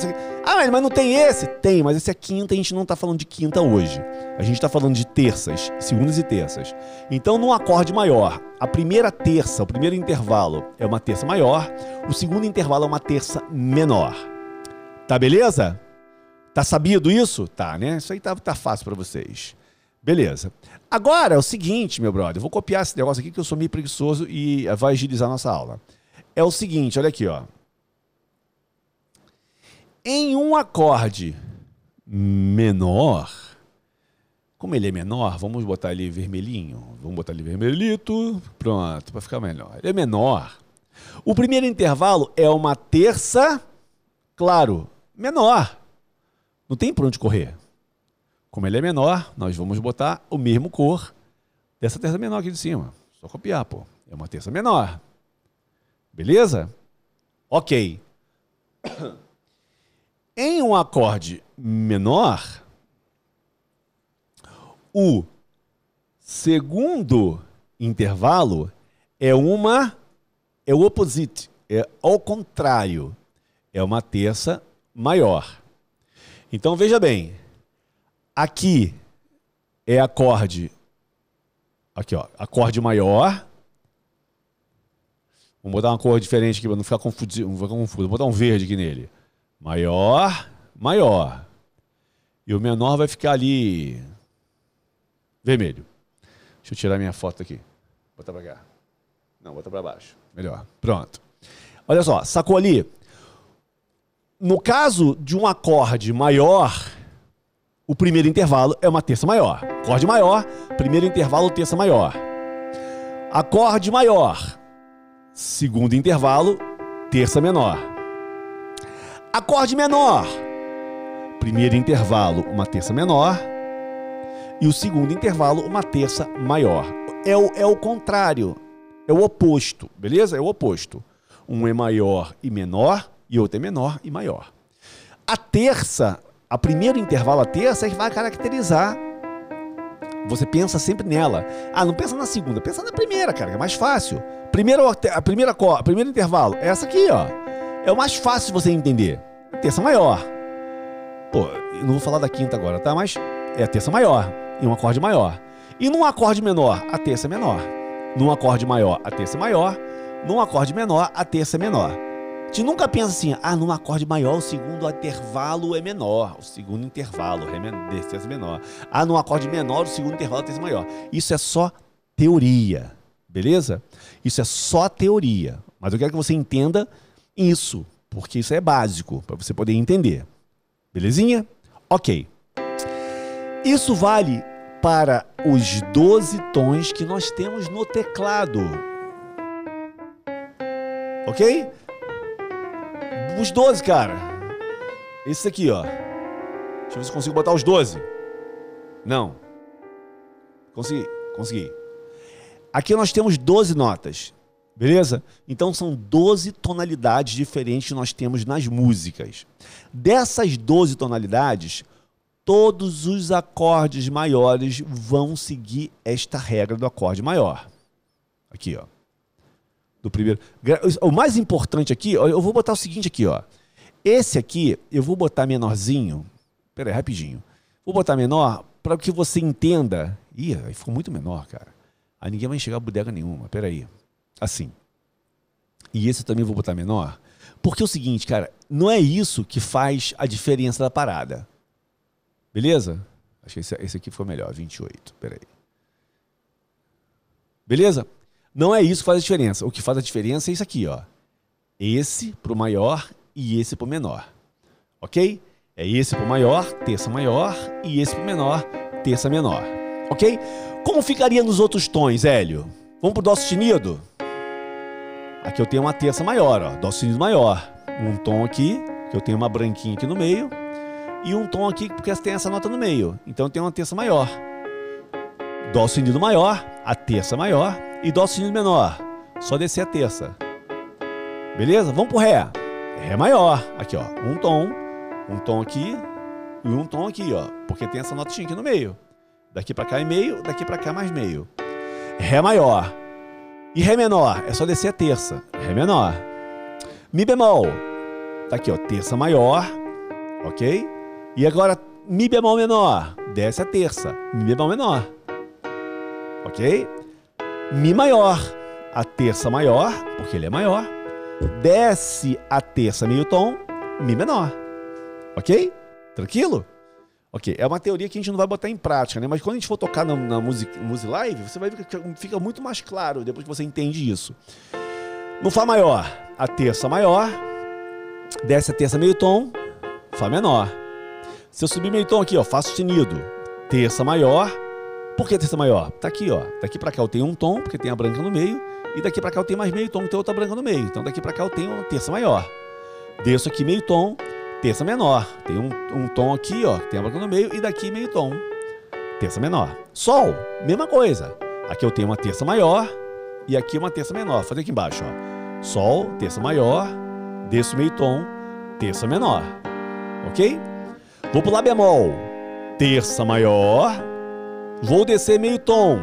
Ah, mas não tem esse? Tem, mas esse é quinta, a gente não tá falando de quinta hoje. A gente tá falando de terças, segundas e terças. Então, num acorde maior, a primeira terça, o primeiro intervalo é uma terça maior, o segundo intervalo é uma terça menor. Tá beleza? Tá sabido isso? Tá, né? Isso aí tá, tá fácil para vocês. Beleza. Agora é o seguinte, meu brother, eu vou copiar esse negócio aqui que eu sou meio preguiçoso e vai agilizar nossa aula. É o seguinte, olha aqui, ó. Em um acorde menor, como ele é menor, vamos botar ele vermelhinho. Vamos botar ele vermelhito. Pronto, para ficar melhor. Ele é menor. O primeiro intervalo é uma terça, claro, menor. Não tem por onde correr. Como ele é menor, nós vamos botar o mesmo cor dessa terça menor aqui de cima. Só copiar, pô. É uma terça menor. Beleza? Ok. Em um acorde menor, o segundo intervalo é uma é o opposite, é ao contrário. É uma terça maior. Então veja bem, aqui é acorde, aqui ó, acorde maior. Vamos botar uma cor diferente aqui para não ficar confuso, não ficar confuso. Vou botar um verde aqui nele. Maior, maior. E o menor vai ficar ali vermelho. Deixa eu tirar minha foto aqui. Botar para cá. Não, bota para baixo. Melhor. Pronto. Olha só, sacou ali? No caso de um acorde maior, o primeiro intervalo é uma terça maior. Acorde maior, primeiro intervalo, terça maior. Acorde maior, segundo intervalo, terça menor. Acorde menor, primeiro intervalo, uma terça menor. E o segundo intervalo, uma terça maior. É o, é o contrário, é o oposto, beleza? É o oposto. Um é maior e menor, e outra é menor e maior. A terça, a primeiro intervalo, a terça, é que vai caracterizar. Você pensa sempre nela. Ah, não pensa na segunda, pensa na primeira, cara, que é mais fácil. Primeiro, a primeira, a primeiro intervalo é essa aqui, ó. É o mais fácil de você entender. A terça maior. Pô, eu não vou falar da quinta agora, tá? Mas é a terça maior e um acorde maior. E num acorde menor, a terça é menor. Num acorde maior, a terça é maior. Num acorde menor, a terça é menor gente nunca pensa assim, ah, num acorde maior o segundo intervalo é menor, o segundo intervalo é terça menor. Ah, num acorde menor o segundo intervalo é terça maior. Isso é só teoria, beleza? Isso é só teoria. Mas eu quero que você entenda isso, porque isso é básico para você poder entender. Belezinha? Ok. Isso vale para os 12 tons que nós temos no teclado. Ok? Os 12, cara. Esse aqui, ó. Deixa eu ver se consigo botar os 12. Não. Consegui, consegui. Aqui nós temos 12 notas. Beleza? Então são 12 tonalidades diferentes que nós temos nas músicas. Dessas 12 tonalidades, todos os acordes maiores vão seguir esta regra do acorde maior. Aqui, ó do primeiro. O mais importante aqui, eu vou botar o seguinte aqui, ó. Esse aqui, eu vou botar menorzinho. Pera aí, rapidinho. Vou botar menor para que você entenda. Ih, aí ficou muito menor, cara. Aí ninguém vai enxergar bodega nenhuma. Pera aí. Assim. E esse eu também vou botar menor. Porque é o seguinte, cara, não é isso que faz a diferença da parada. Beleza? Acho que esse, esse aqui foi melhor, 28. Pera aí. Beleza? Não é isso que faz a diferença. O que faz a diferença é isso aqui, ó. Esse pro maior e esse pro menor. Ok? É esse pro maior, terça maior, e esse pro menor, terça menor. Ok? Como ficaria nos outros tons, Hélio? Vamos pro dó sustenido? Aqui eu tenho uma terça maior, ó. Dó sustenido maior. Um tom aqui, que eu tenho uma branquinha aqui no meio, e um tom aqui, porque tem essa nota no meio. Então eu tenho uma terça maior. Dó sustenido maior, a terça maior, e Dó sustenido menor. Só descer a terça. Beleza? Vamos pro Ré. Ré maior. Aqui, ó. Um tom. Um tom aqui. E um tom aqui, ó. Porque tem essa notinha aqui no meio. Daqui para cá é meio, daqui para cá mais meio. Ré maior. E Ré menor. É só descer a terça. Ré menor. Mi bemol. Tá aqui, ó. Terça maior. Ok? E agora, Mi bemol menor. Desce a terça. Mi bemol menor. Ok? Mi maior, a terça maior, porque ele é maior, desce a terça meio tom, Mi menor. Ok? Tranquilo? Ok, é uma teoria que a gente não vai botar em prática, né? Mas quando a gente for tocar na, na Music, music Live, você vai ver que fica muito mais claro depois que você entende isso. No Fá maior, a terça maior, desce a terça meio tom, Fá menor. Se eu subir meio tom aqui, ó, Fá sustenido, terça maior, por que terça maior? Tá aqui, ó. Daqui para cá eu tenho um tom, porque tem a branca no meio, e daqui para cá eu tenho mais meio tom, que tem outra branca no meio. Então daqui para cá eu tenho uma terça maior. Desço aqui meio tom, terça menor. Tem um, um tom aqui, ó, que tem a branca no meio, e daqui meio tom, terça menor. Sol, mesma coisa. Aqui eu tenho uma terça maior e aqui uma terça menor. Vou fazer aqui embaixo, ó. Sol, terça maior, desço meio tom, terça menor. Ok? Vou pro Lá bemol. Terça maior, Vou descer meio tom.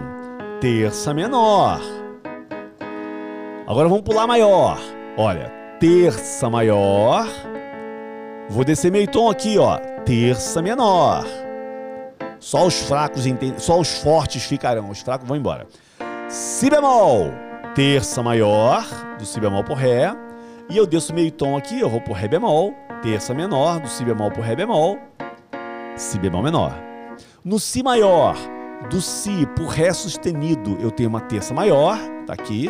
Terça menor. Agora vamos pular maior. Olha, terça maior. Vou descer meio tom aqui, ó. Terça menor. Só os fracos, só os fortes ficarão, os fracos vão embora. Si bemol, terça maior, do si bemol por ré. E eu desço meio tom aqui, eu vou por ré bemol, terça menor, do si bemol por ré bemol, si bemol menor. No si maior, do si por ré sustenido, eu tenho uma terça maior, tá aqui.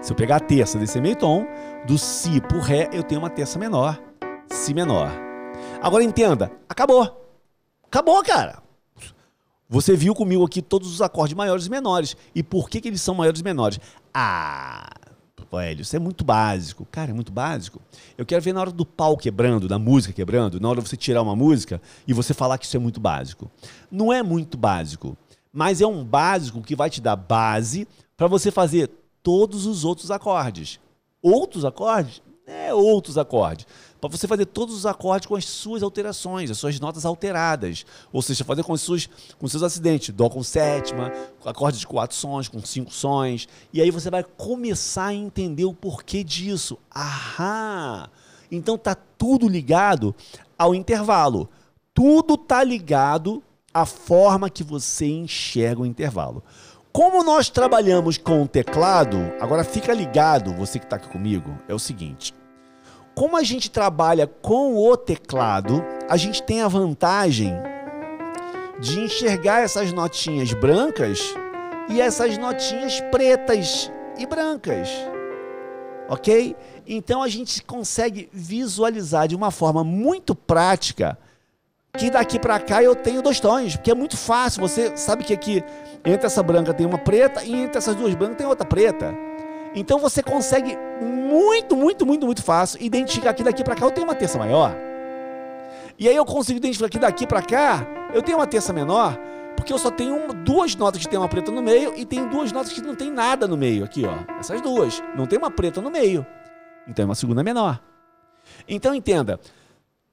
Se eu pegar a terça desse meio tom, do si por ré, eu tenho uma terça menor, si menor. Agora entenda, acabou. Acabou, cara. Você viu comigo aqui todos os acordes maiores e menores. E por que, que eles são maiores e menores? Ah, velho, isso é muito básico. Cara, é muito básico. Eu quero ver na hora do pau quebrando, da música quebrando, na hora de você tirar uma música e você falar que isso é muito básico. Não é muito básico, mas é um básico que vai te dar base para você fazer todos os outros acordes. Outros acordes? É, outros acordes para você fazer todos os acordes com as suas alterações, as suas notas alteradas. Ou seja, fazer com, os seus, com seus acidentes. Dó com sétima, acorde de quatro sons, com cinco sons. E aí você vai começar a entender o porquê disso. Ahá! Então tá tudo ligado ao intervalo. Tudo tá ligado à forma que você enxerga o intervalo. Como nós trabalhamos com o teclado, agora fica ligado, você que está aqui comigo, é o seguinte como a gente trabalha com o teclado, a gente tem a vantagem de enxergar essas notinhas brancas e essas notinhas pretas e brancas. Ok? Então a gente consegue visualizar de uma forma muito prática que daqui para cá eu tenho dois tons, porque é muito fácil. Você sabe que aqui entre essa branca tem uma preta e entre essas duas brancas tem outra preta. Então você consegue muito, muito, muito, muito fácil identificar que daqui para cá eu tenho uma terça maior. E aí eu consigo identificar que daqui para cá eu tenho uma terça menor, porque eu só tenho duas notas que tem uma preta no meio e tenho duas notas que não tem nada no meio aqui, ó. Essas duas, não tem uma preta no meio. Então é uma segunda menor. Então entenda,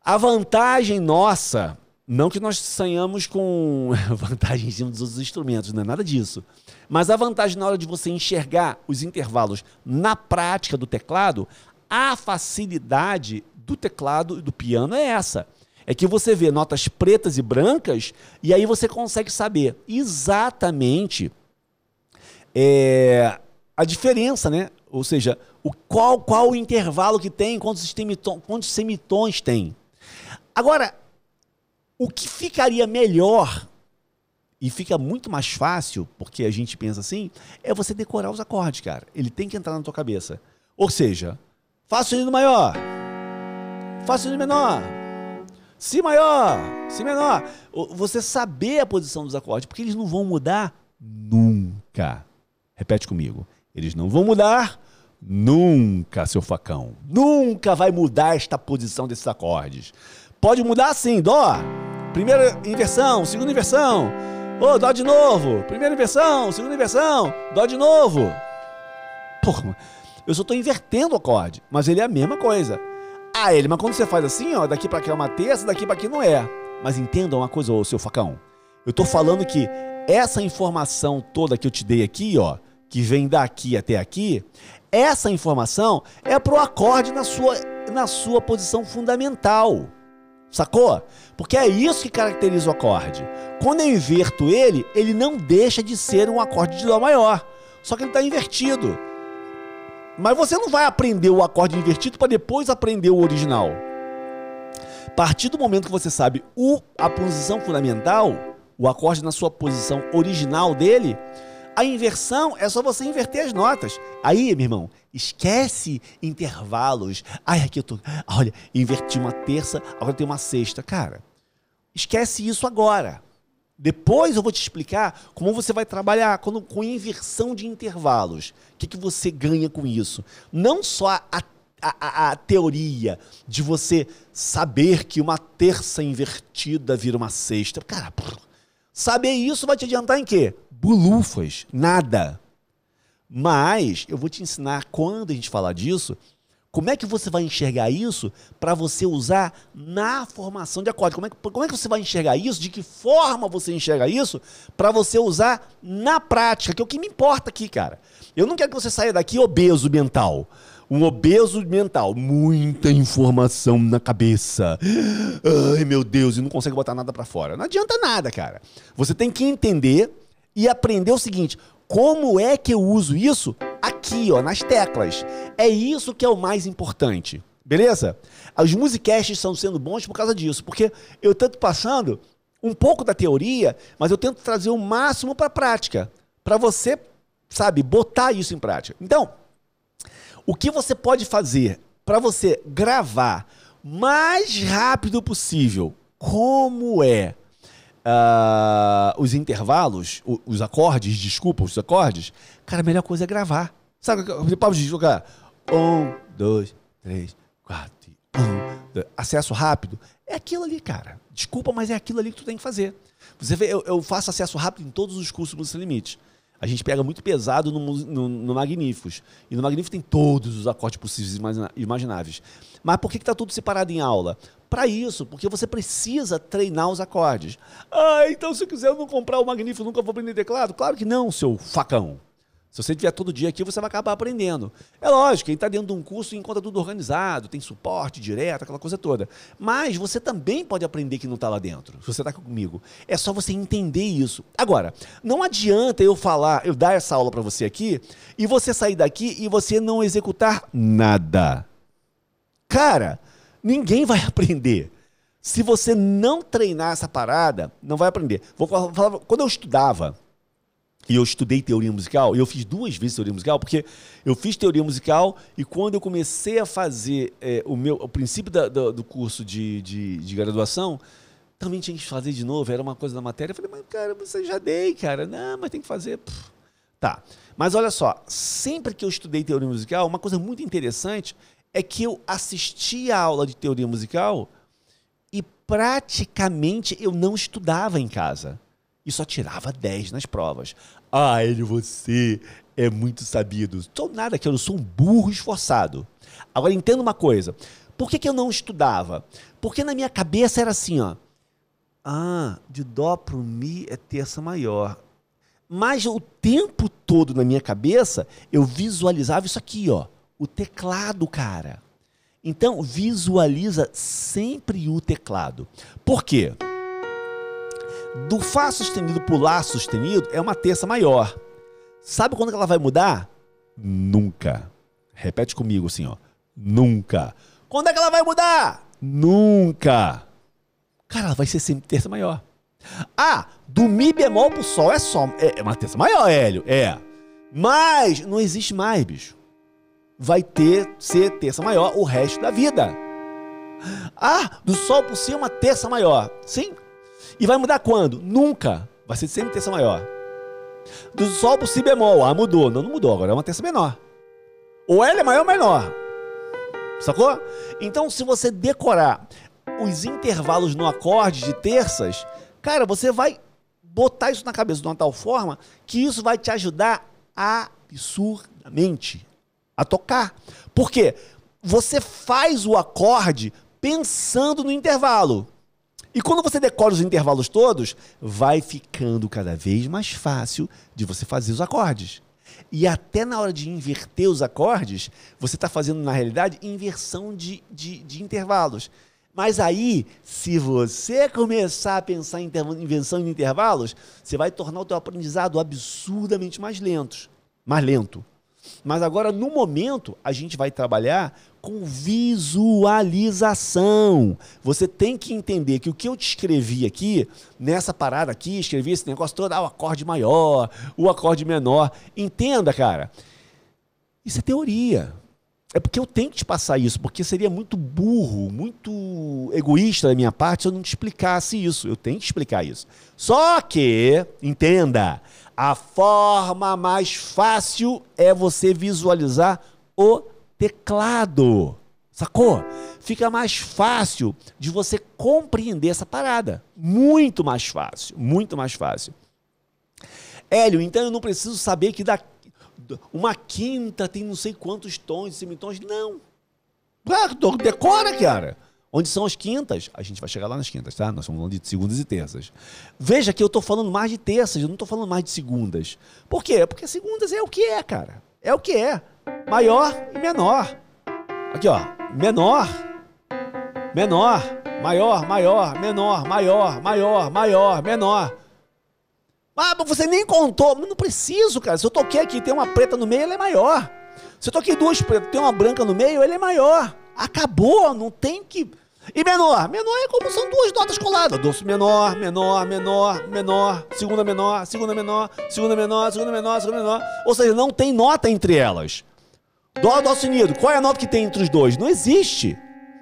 a vantagem nossa, não que nós sonhamos com vantagens dos outros instrumentos, não é nada disso. Mas a vantagem na hora de você enxergar os intervalos na prática do teclado, a facilidade do teclado e do piano é essa. É que você vê notas pretas e brancas e aí você consegue saber exatamente é, a diferença, né? Ou seja, o qual, qual o intervalo que tem, quantos, semitons, quantos semitons tem. Agora, o que ficaria melhor e fica muito mais fácil, porque a gente pensa assim, é você decorar os acordes, cara. Ele tem que entrar na tua cabeça. Ou seja, Fá sustenido maior, Fá sustenido menor, Si maior, Si menor. Você saber a posição dos acordes, porque eles não vão mudar nunca. Repete comigo. Eles não vão mudar nunca, seu facão. Nunca vai mudar esta posição desses acordes. Pode mudar sim, dó. Primeira inversão, segunda inversão, Ô, oh, dó de novo. Primeira inversão, segunda inversão, dó de novo. Porra, eu só estou invertendo o acorde, mas ele é a mesma coisa. Ah, ele, mas quando você faz assim, ó, daqui para cá é uma terça, daqui para aqui não é. Mas entenda uma coisa, ô seu facão. Eu estou falando que essa informação toda que eu te dei aqui, ó, que vem daqui até aqui, essa informação é pro acorde na sua, na sua posição fundamental. Sacou? Porque é isso que caracteriza o acorde. Quando eu inverto ele, ele não deixa de ser um acorde de Dó maior. Só que ele está invertido. Mas você não vai aprender o acorde invertido para depois aprender o original. A partir do momento que você sabe o, a posição fundamental, o acorde na sua posição original dele, a inversão é só você inverter as notas. Aí, meu irmão, esquece intervalos. Ai, aqui eu tô. Olha, inverti uma terça, agora tem uma sexta. Cara, esquece isso agora. Depois eu vou te explicar como você vai trabalhar quando, com inversão de intervalos. O que, que você ganha com isso? Não só a, a, a, teoria de você saber que uma terça invertida vira uma sexta. Cara, saber isso vai te adiantar em quê? bulufas, nada. Mas eu vou te ensinar, quando a gente falar disso, Como é que você vai enxergar isso para você usar na formação de acorde? Como é, que, como é que você vai enxergar isso? De que forma você enxerga isso para você usar na prática? Que é o que me importa aqui, cara. Eu não quero que você saia daqui obeso mental. Um obeso mental, muita informação na cabeça. Ai, meu Deus, e não consegue botar nada para fora. Não adianta nada, cara. Você tem que entender e aprender o seguinte: como é que eu uso isso aqui, ó, nas teclas. É isso que é o mais importante. Beleza? Os musicasts estão sendo bons por causa disso, porque eu tento passando um pouco da teoria, mas eu tento trazer o máximo para a prática, para você, sabe, botar isso em prática. Então, o que você pode fazer para você gravar mais rápido possível como é uh, os intervalos, os acordes, desculpa, os acordes, cara, a melhor coisa é gravar. Sabe, o papo de jogar um, dois, três, quatro, um, dois. acesso rápido. É aquilo ali, cara. Desculpa, mas é aquilo ali que tu tem que fazer. Você vê, eu, eu faço acesso rápido em todos os cursos do Sem Limite. A gente pega muito pesado no, no, no Magníficos. E no Magníficos tem todos os acordes possíveis e imagináveis. Mas por que está tudo separado em aula? Para isso, porque você precisa treinar os acordes. Ah, então se eu quiser eu não comprar o Magnífico, nunca vou aprender teclado? Claro que não, seu facão. Se você estiver todo dia aqui, você vai acabar aprendendo. É lógico, quem está dentro de um curso encontra tudo organizado, tem suporte direto, aquela coisa toda. Mas você também pode aprender que não está lá dentro, se você está comigo. É só você entender isso. Agora, não adianta eu falar, eu dar essa aula para você aqui, e você sair daqui e você não executar nada. Cara, ninguém vai aprender. Se você não treinar essa parada, não vai aprender. Vou falar, quando eu estudava, e eu estudei teoria musical, e eu fiz duas vezes teoria musical, porque eu fiz teoria musical e quando eu comecei a fazer é, o meu o princípio da, do, curso de, de, de, graduação, também tinha que fazer de novo, era uma coisa da matéria. Eu falei, mas cara, você já dei, cara. Não, mas tem que fazer. Tá. Mas olha só, sempre que eu estudei teoria musical, uma coisa muito interessante é que eu assisti a aula de teoria musical e praticamente eu não estudava em casa e só tirava 10 nas provas. Ah, ele, você é muito sabido. Sou nada que eu sou um burro esforçado. Agora entenda uma coisa. Por que, que eu não estudava? Porque na minha cabeça era assim, ó. Ah, de dó pro mi é terça maior. Mas o tempo todo na minha cabeça eu visualizava isso aqui, ó. O teclado, cara. Então, visualiza sempre o teclado. Por quê? Do Fá sustenido para o Lá sustenido é uma terça maior. Sabe quando ela vai mudar? Nunca. Repete comigo assim, ó. Nunca. Quando é que ela vai mudar? Nunca. Cara, ela vai ser sempre terça maior. Ah, do Mi bemol pro Sol é só. É uma terça maior, Hélio. É. Mas não existe mais, bicho. Vai ter ser terça maior o resto da vida. Ah, do Sol pro Si é uma terça maior. Sim, e vai mudar quando? Nunca. Vai ser sempre terça maior. Do Sol pro Si bemol. Ah, mudou. Não, não mudou. Agora é uma terça menor. Ou L é maior ou menor. Sacou? Então, se você decorar os intervalos no acorde de terças, cara, você vai botar isso na cabeça de uma tal forma que isso vai te ajudar absurdamente a tocar. Por quê? Você faz o acorde pensando no intervalo. E quando você decora os intervalos todos, vai ficando cada vez mais fácil de você fazer os acordes. E até na hora de inverter os acordes, você está fazendo, na realidade, inversão de, de, de, intervalos. Mas aí, se você começar a pensar em invenção de intervalos, você vai tornar o teu aprendizado absurdamente mais lento. Mais lento. Mas agora, no momento, a gente vai trabalhar com visualização. Você tem que entender que o que eu te escrevi aqui, nessa parada aqui, escrevi esse negócio todo, ah, o acorde maior, o acorde menor. Entenda, cara. Isso é teoria. É porque eu tenho que te passar isso, porque seria muito burro, muito egoísta da minha parte se eu não te explicasse isso. Eu tenho que explicar isso. Só que, entenda, a forma mais fácil é você visualizar o teclado. Sacou? Fica mais fácil de você compreender essa parada. Muito mais fácil. Muito mais fácil. Hélio, então eu não preciso saber que da, uma quinta tem não sei quantos tons, semitons. Não. Decora, cara. Onde são as quintas? A gente vai chegar lá nas quintas, tá? Nós estamos falando de segundas e terças. Veja que eu estou falando mais de terças, eu não estou falando mais de segundas. Por quê? Porque segundas é o que é, cara. É o que é. Maior e menor. Aqui, ó. Menor, menor, maior, maior, menor, maior, maior, maior, menor. Ah, mas você nem contou. Não preciso, cara. Se eu toquei aqui tem uma preta no meio, ela é maior. Se eu toquei duas pretas tem uma branca no meio, ele é maior. Acabou, não tem que. E menor? Menor é como são duas notas coladas. Doce menor, menor, menor, menor, segunda menor, segunda menor, segunda menor, segunda menor, segunda menor. Ou seja, não tem nota entre elas. Dó, dó sustenido. Qual é a nota que tem entre os dois? Não existe.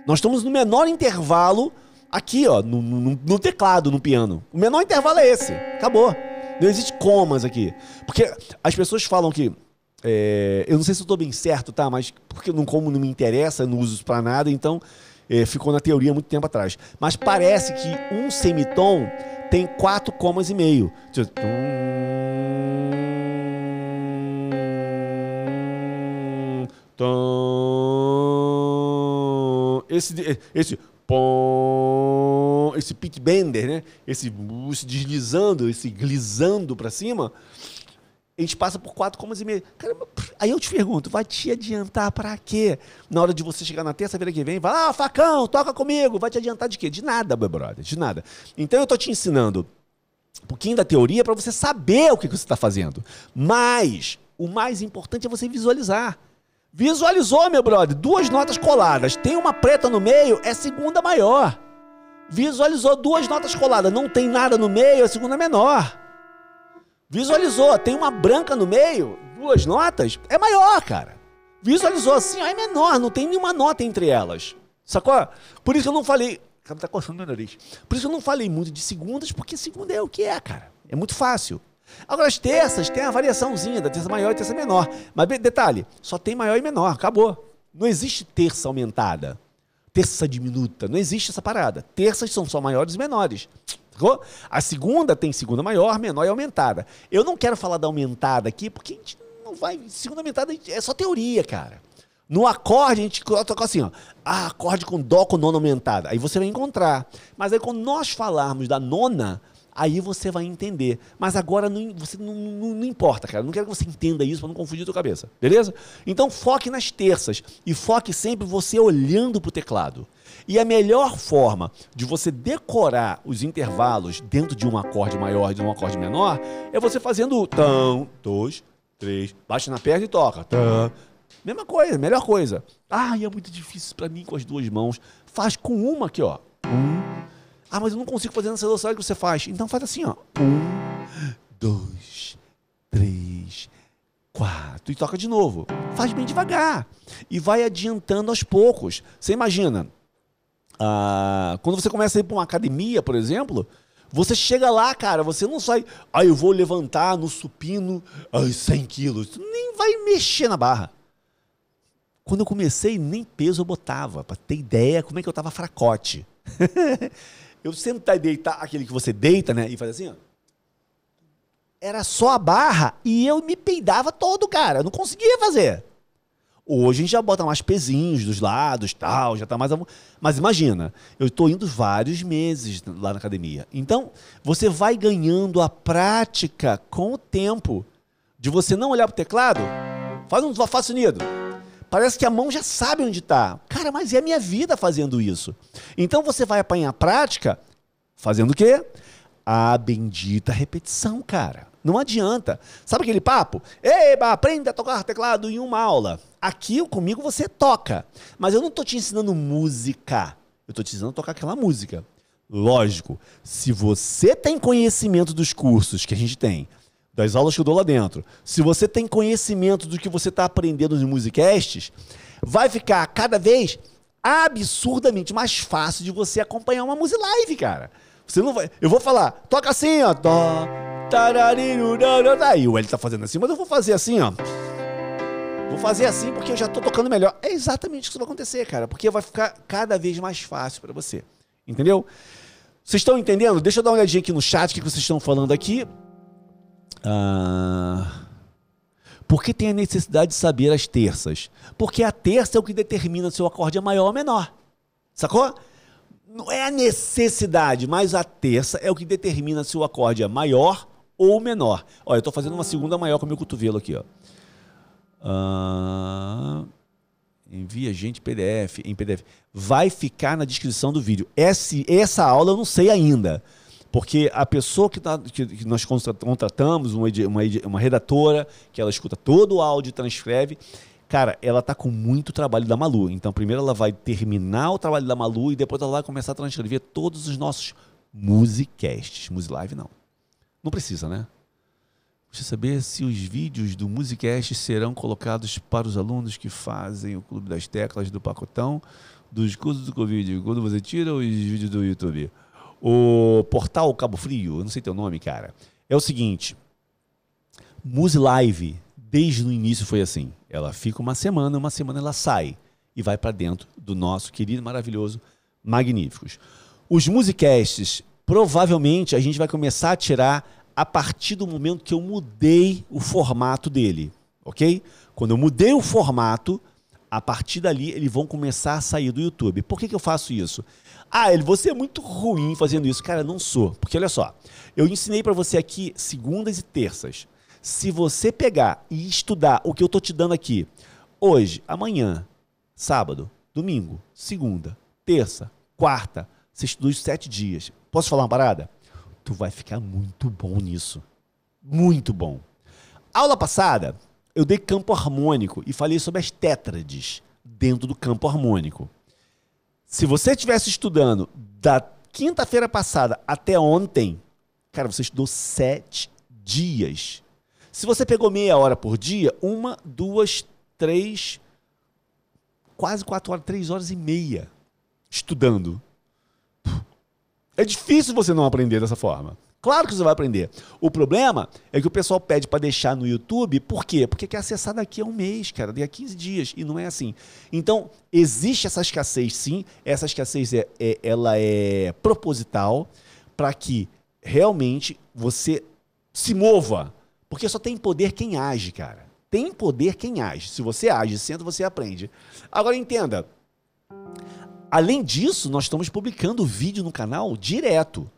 Nós estamos no menor intervalo aqui, ó, no, no, no teclado, no piano. O menor intervalo é esse. Acabou. Não existe comas aqui. Porque as pessoas falam que é, eu não sei se eu estou bem certo, tá? Mas porque não, como não me interessa, não uso isso para nada, então é, ficou na teoria muito tempo atrás. Mas parece que um semitom tem quatro comas e meio. Tipo, esse, esse esse pit bender, né? Esse, esse deslizando, esse glizando para cima, a gente passa por quatro comas e meio. Caramba, aí eu te pergunto, vai te adiantar para quê? Na hora de você chegar na terça-feira que vem, vai, ah, facão, toca comigo, vai te adiantar de quê? De nada, meu brother, de nada. Então eu tô te ensinando um pouquinho da teoria para você saber o que, que você está fazendo. Mas o mais importante é você visualizar. Visualizou, meu brother? Duas notas coladas, tem uma preta no meio, é segunda maior. Visualizou duas notas coladas, não tem nada no meio, é segunda menor. Visualizou, tem uma branca no meio, duas notas, é maior, cara. Visualizou assim, ó, é menor, não tem nenhuma nota entre elas. Sacou? Por isso eu não falei. Cara, tá coçando meu nariz. Por isso eu não falei muito de segundas, porque segunda é o que é, cara. É muito fácil. Agora, as terças tem a variaçãozinha da terça maior e terça menor. Mas detalhe, só tem maior e menor, acabou. Não existe terça aumentada, terça diminuta, não existe essa parada. Terças são só maiores e menores. A segunda tem segunda maior, menor e aumentada. Eu não quero falar da aumentada aqui, porque a gente não vai. Segunda aumentada é só teoria, cara. No acorde, a gente toca assim, ó. Ah, acorde com dó com nona aumentada. Aí você vai encontrar. Mas aí quando nós falarmos da nona, aí você vai entender. Mas agora não, você não, não, não importa, cara. Não quero que você entenda isso para não confundir a tua cabeça. Beleza? Então foque nas terças. E foque sempre você olhando para o teclado. E a melhor forma de você decorar os intervalos dentro de um acorde maior e de um acorde menor é você fazendo tão, dois, três, baixa na perna e toca. Tão. Mesma coisa, melhor coisa. Ah, é muito difícil para mim com as duas mãos. Faz com uma aqui, ó. Um. Ah, mas eu não consigo fazer nessa velocidade que você faz. Então faz assim, ó. Um, dois, três, quatro. E toca de novo. Faz bem devagar. E vai adiantando aos poucos. Você imagina, ah, quando você começa a ir para uma academia, por exemplo, você chega lá, cara, você não sai, ah, eu vou levantar no supino ai, 100 quilos. Nem vai mexer na barra. Quando eu comecei, nem peso eu botava, para ter ideia como é que eu tava fracote. eu sempre deitar, aquele que você deita, né, e faz assim, ó. Era só a barra e eu me peidava todo, cara. Eu não conseguia fazer. Hoje a gente já bota mais pezinhos dos lados, tal, já tá mais. Mas imagina, eu estou indo vários meses lá na academia. Então, você vai ganhando a prática com o tempo de você não olhar pro teclado, faz um faz unido. Parece que a mão já sabe onde está. Cara, mas é a minha vida fazendo isso. Então você vai apanhar prática fazendo o quê? A bendita repetição, cara. Não adianta. Sabe aquele papo? Eba, aprenda a tocar teclado em uma aula. Aqui comigo você toca. Mas eu não estou te ensinando música. Eu estou te ensinando a tocar aquela música. Lógico, se você tem conhecimento dos cursos que a gente tem, das aulas que eu dou lá dentro, se você tem conhecimento do que você está aprendendo nos musicasts, vai ficar cada vez absurdamente mais fácil de você acompanhar uma music live, cara. Você não vai. Eu vou falar, toca assim, ó. Dó, Aí o L tá fazendo assim, mas eu vou fazer assim, ó. Vou fazer assim porque eu já tô tocando melhor. É exatamente isso que vai acontecer, cara. Porque vai ficar cada vez mais fácil para você. Entendeu? Vocês estão entendendo? Deixa eu dar uma olhadinha aqui no chat, o que vocês estão falando aqui. Ah... Por que tem a necessidade de saber as terças? Porque a terça é o que determina se o acorde é maior ou menor. Sacou? Não é a necessidade, mas a terça é o que determina se o acorde é maior ou menor. Olha, eu estou fazendo uma segunda maior com o meu cotovelo aqui, ó. Ah, envia gente PDF em PDF. Vai ficar na descrição do vídeo. Essa, essa aula eu não sei ainda. Porque a pessoa que, tá, que, que nós contratamos, uma, uma, uma redatora, que ela escuta todo o áudio e transcreve, cara, ela tá com muito trabalho da Malu. Então, primeiro ela vai terminar o trabalho da Malu e depois ela vai começar a transcrever todos os nossos musicasts. Musilive não. Não precisa, né? Deixa saber se os vídeos do Musicast serão colocados para os alunos que fazem o Clube das Teclas do Pacotão dos cursos do Covid. Quando você tira os vídeos do YouTube. O portal Cabo Frio, eu não sei teu nome, cara. É o seguinte: Musilive, desde o início foi assim. Ela fica uma semana, uma semana ela sai e vai para dentro do nosso querido, maravilhoso Magníficos. Os Musicasts, provavelmente a gente vai começar a tirar a partir do momento que eu mudei o formato dele, ok? Quando eu mudei o formato, a partir dali eles vão começar a sair do YouTube. Por que, que eu faço isso? Ah, ele, você é muito ruim fazendo isso. Cara, não sou. Porque olha só, eu ensinei para você aqui segundas e terças. Se você pegar e estudar o que eu tô te dando aqui, hoje, amanhã, sábado, domingo, segunda, terça, quarta, você estuda os sete dias. Posso falar uma parada? tu vai ficar muito bom nisso. Muito bom. Aula passada, eu dei campo harmônico e falei sobre as tétrades dentro do campo harmônico. Se você estivesse estudando da quinta-feira passada até ontem, cara, você estudou sete dias. Se você pegou meia hora por dia, uma, duas, três, quase quatro horas, três horas e meia estudando. É difícil você não aprender dessa forma. Claro que você vai aprender. O problema é que o pessoal pede para deixar no YouTube, por quê? Porque quer acessar daqui a um mês, cara, daqui a 15 dias, e não é assim. Então, existe essa escassez, sim. Essa escassez é, é ela é proposital para que realmente você se mova. Porque só tem poder quem age, cara. Tem poder quem age. Se você age, senta, você aprende. Agora entenda. Além disso, nós estamos publicando vídeo no canal direto.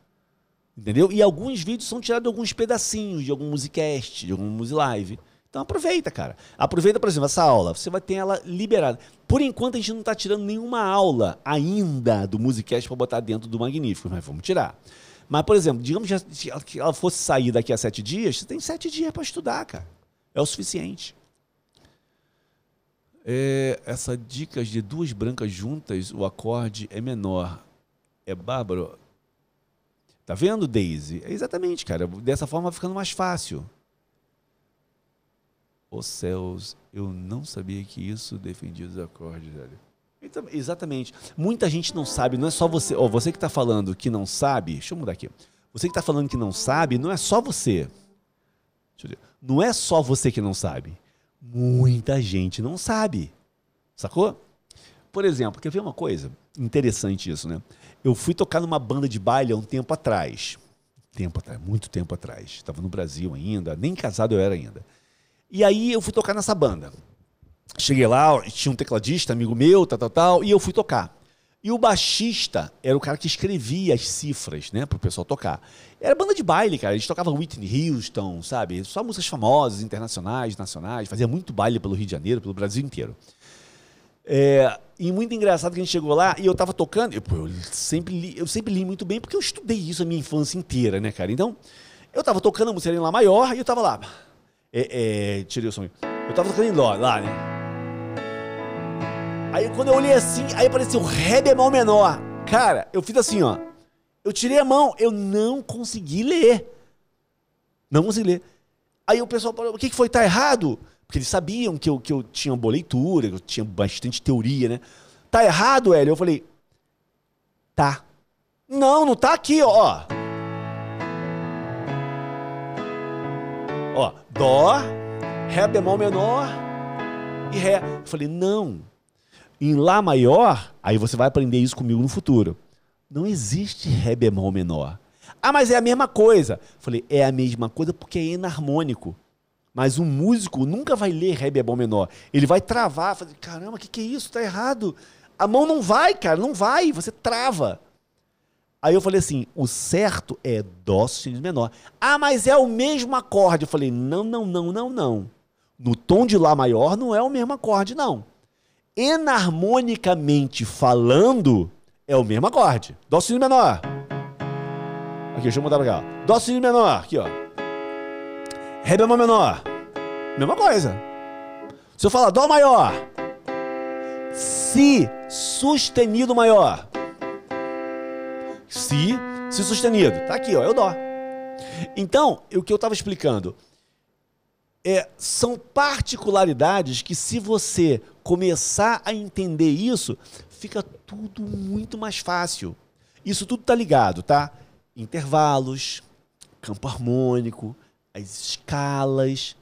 Entendeu? E alguns vídeos são tirados de alguns pedacinhos, de algum musicast, de algum musilive. Então aproveita, cara. Aproveita, por exemplo, essa aula. Você vai ter ela liberada. Por enquanto a gente não está tirando nenhuma aula ainda do musicast para botar dentro do Magnífico, mas vamos tirar. Mas, por exemplo, digamos que ela fosse sair daqui a sete dias, você tem sete dias para estudar, cara. É o suficiente. É, essa dicas de duas brancas juntas, o acorde é menor. É bárbaro. Tá vendo, Daisy? É exatamente, cara. Dessa forma vai ficando mais fácil. Os céus, eu não sabia que isso defendia os acordes, velho. Então, exatamente. Muita gente não sabe, não é só você. Ó, oh, você que está falando que não sabe, deixa eu mudar aqui. Você que está falando que não sabe, não é só você. Não é só você que não sabe muita gente não sabe. Sacou? Por exemplo, quer ver uma coisa? Interessante isso, né? Eu fui tocar numa banda de baile há um tempo atrás. Tempo atrás, muito tempo atrás. Estava no Brasil ainda, nem casado eu era ainda. E aí eu fui tocar nessa banda. Cheguei lá, tinha um tecladista, amigo meu, tal, tal, tal, e eu fui tocar. E o baixista era o cara que escrevia as cifras, né, pro pessoal tocar. Era banda de baile, cara. Eles tocavam Whitney Houston, sabe? Só músicas famosas, internacionais, nacionais. Fazia muito baile pelo Rio de Janeiro, pelo Brasil inteiro. É, e muito engraçado que a gente chegou lá e eu tava tocando. Eu, eu, sempre li, eu sempre li muito bem porque eu estudei isso a minha infância inteira, né, cara? Então, eu tava tocando a música em Lá maior e eu tava lá. É, é, tirei o som. Eu tava tocando em Dó, lá, né? Aí quando eu olhei assim, aí apareceu Ré bemol menor. Cara, eu fiz assim, ó. Eu tirei a mão, eu não consegui ler. Não consegui ler. Aí o pessoal falou, o que, que foi? Tá errado? Porque eles sabiam que eu, que eu tinha boa leitura, que eu tinha bastante teoria, né? Tá errado, Hélio? Eu falei, tá. Não, não tá aqui, ó. Ó, Dó, Ré bemol menor e Ré. Eu falei, não. Em Lá maior, aí você vai aprender isso comigo no futuro. Não existe Ré bemol menor. Ah, mas é a mesma coisa. Falei, é a mesma coisa porque é enarmônico. Mas um músico nunca vai ler Ré bemol menor. Ele vai travar, fazer, caramba, o que, que é isso? Tá errado. A mão não vai, cara, não vai, você trava. Aí eu falei assim: o certo é Dó sustenido menor. Ah, mas é o mesmo acorde. Eu falei: não, não, não, não, não. No tom de Lá maior não é o mesmo acorde, não. Enarmonicamente falando, é o mesmo acorde. Dó sustenido menor. Aqui, deixa eu mudar pra cá. Dó sustenido menor, aqui, ó. Ré bemol menor. Mesma coisa. Se eu falar Dó maior, Si sustenido maior. Si, Si sustenido. Tá aqui, ó, é o Dó. Então, o que eu estava explicando é, são particularidades que, se você começar a entender isso, fica tudo muito mais fácil. Isso tudo tá ligado, tá? Intervalos, campo harmônico, as escalas.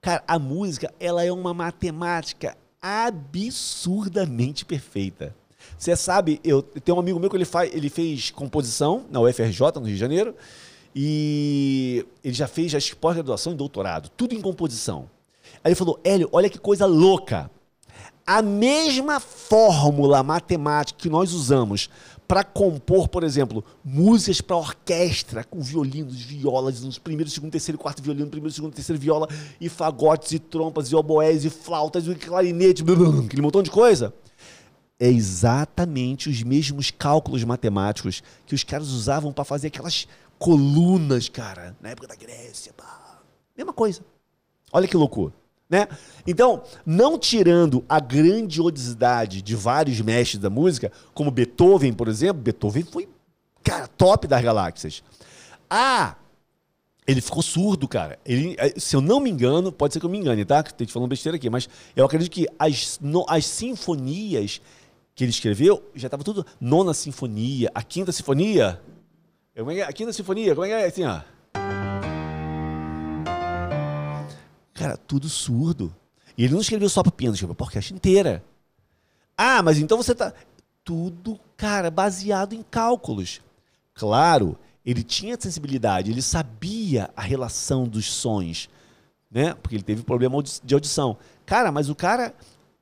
Cara, a música, ela é uma matemática absurdamente perfeita. Você sabe, eu, tenho um amigo meu que ele, faz, ele fez composição na UFRJ, no Rio de Janeiro, e ele já fez já pós-graduação e doutorado, tudo em composição. Aí ele falou, Hélio, olha que coisa louca. A mesma fórmula matemática que nós usamos para compor, por exemplo, músicas para orquestra, com violinos, violas, nos primeiros, segundo, terceiro, quarto violino, primeiro, segundo, terceiro viola, e fagotes, e trompas, e oboés, e flautas, e clarinete, aquele montão de coisa. É exatamente os mesmos cálculos matemáticos que os caras usavam para fazer aquelas colunas, cara, na época da Grécia. Pá. Mesma coisa. Olha que loucura. Né? Então, não tirando a grandiosidade de vários mestres da música, como Beethoven, por exemplo, Beethoven foi, cara, top das galáxias. Ah, ele ficou surdo, cara. Ele, eh, se eu não me engano, pode ser que eu me engane, tá? Estou te falando besteira aqui, mas eu acredito que as, no, as sinfonias que ele escreveu já estava tudo. Nona sinfonia, a quinta sinfonia. Como é que é? A quinta sinfonia, como é que é assim, ó? Cara, tudo surdo. E ele não escreveu só para piano, escreveu para orquestra inteira. Ah, mas então você tá. Tudo, cara, baseado em cálculos. Claro, ele tinha sensibilidade, ele sabia a relação dos sons, né? Porque ele teve problema de audição. Cara, mas o cara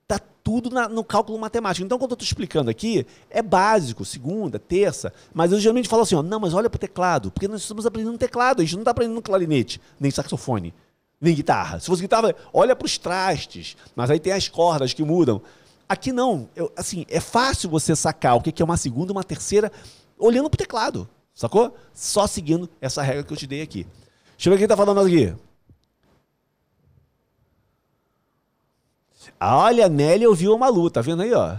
tá tudo na, no cálculo matemático. Então, quando eu estou explicando aqui, é básico, segunda, terça, mas eu geralmente falo assim, ó, não, mas olha para o teclado, porque nós estamos aprendendo teclado, a gente não está aprendendo clarinete, nem saxofone nem guitarra. Se fosse guitarra, olha para os trastes, mas aí tem as cordas que mudam. Aqui não, eu, assim, é fácil você sacar o que é uma segunda, uma terceira, olhando para o teclado, sacou? Só seguindo essa regra que eu te dei aqui. Deixa eu ver quem está falando aqui. Olha, a Nelly ouviu uma luta, tá vendo aí, ó?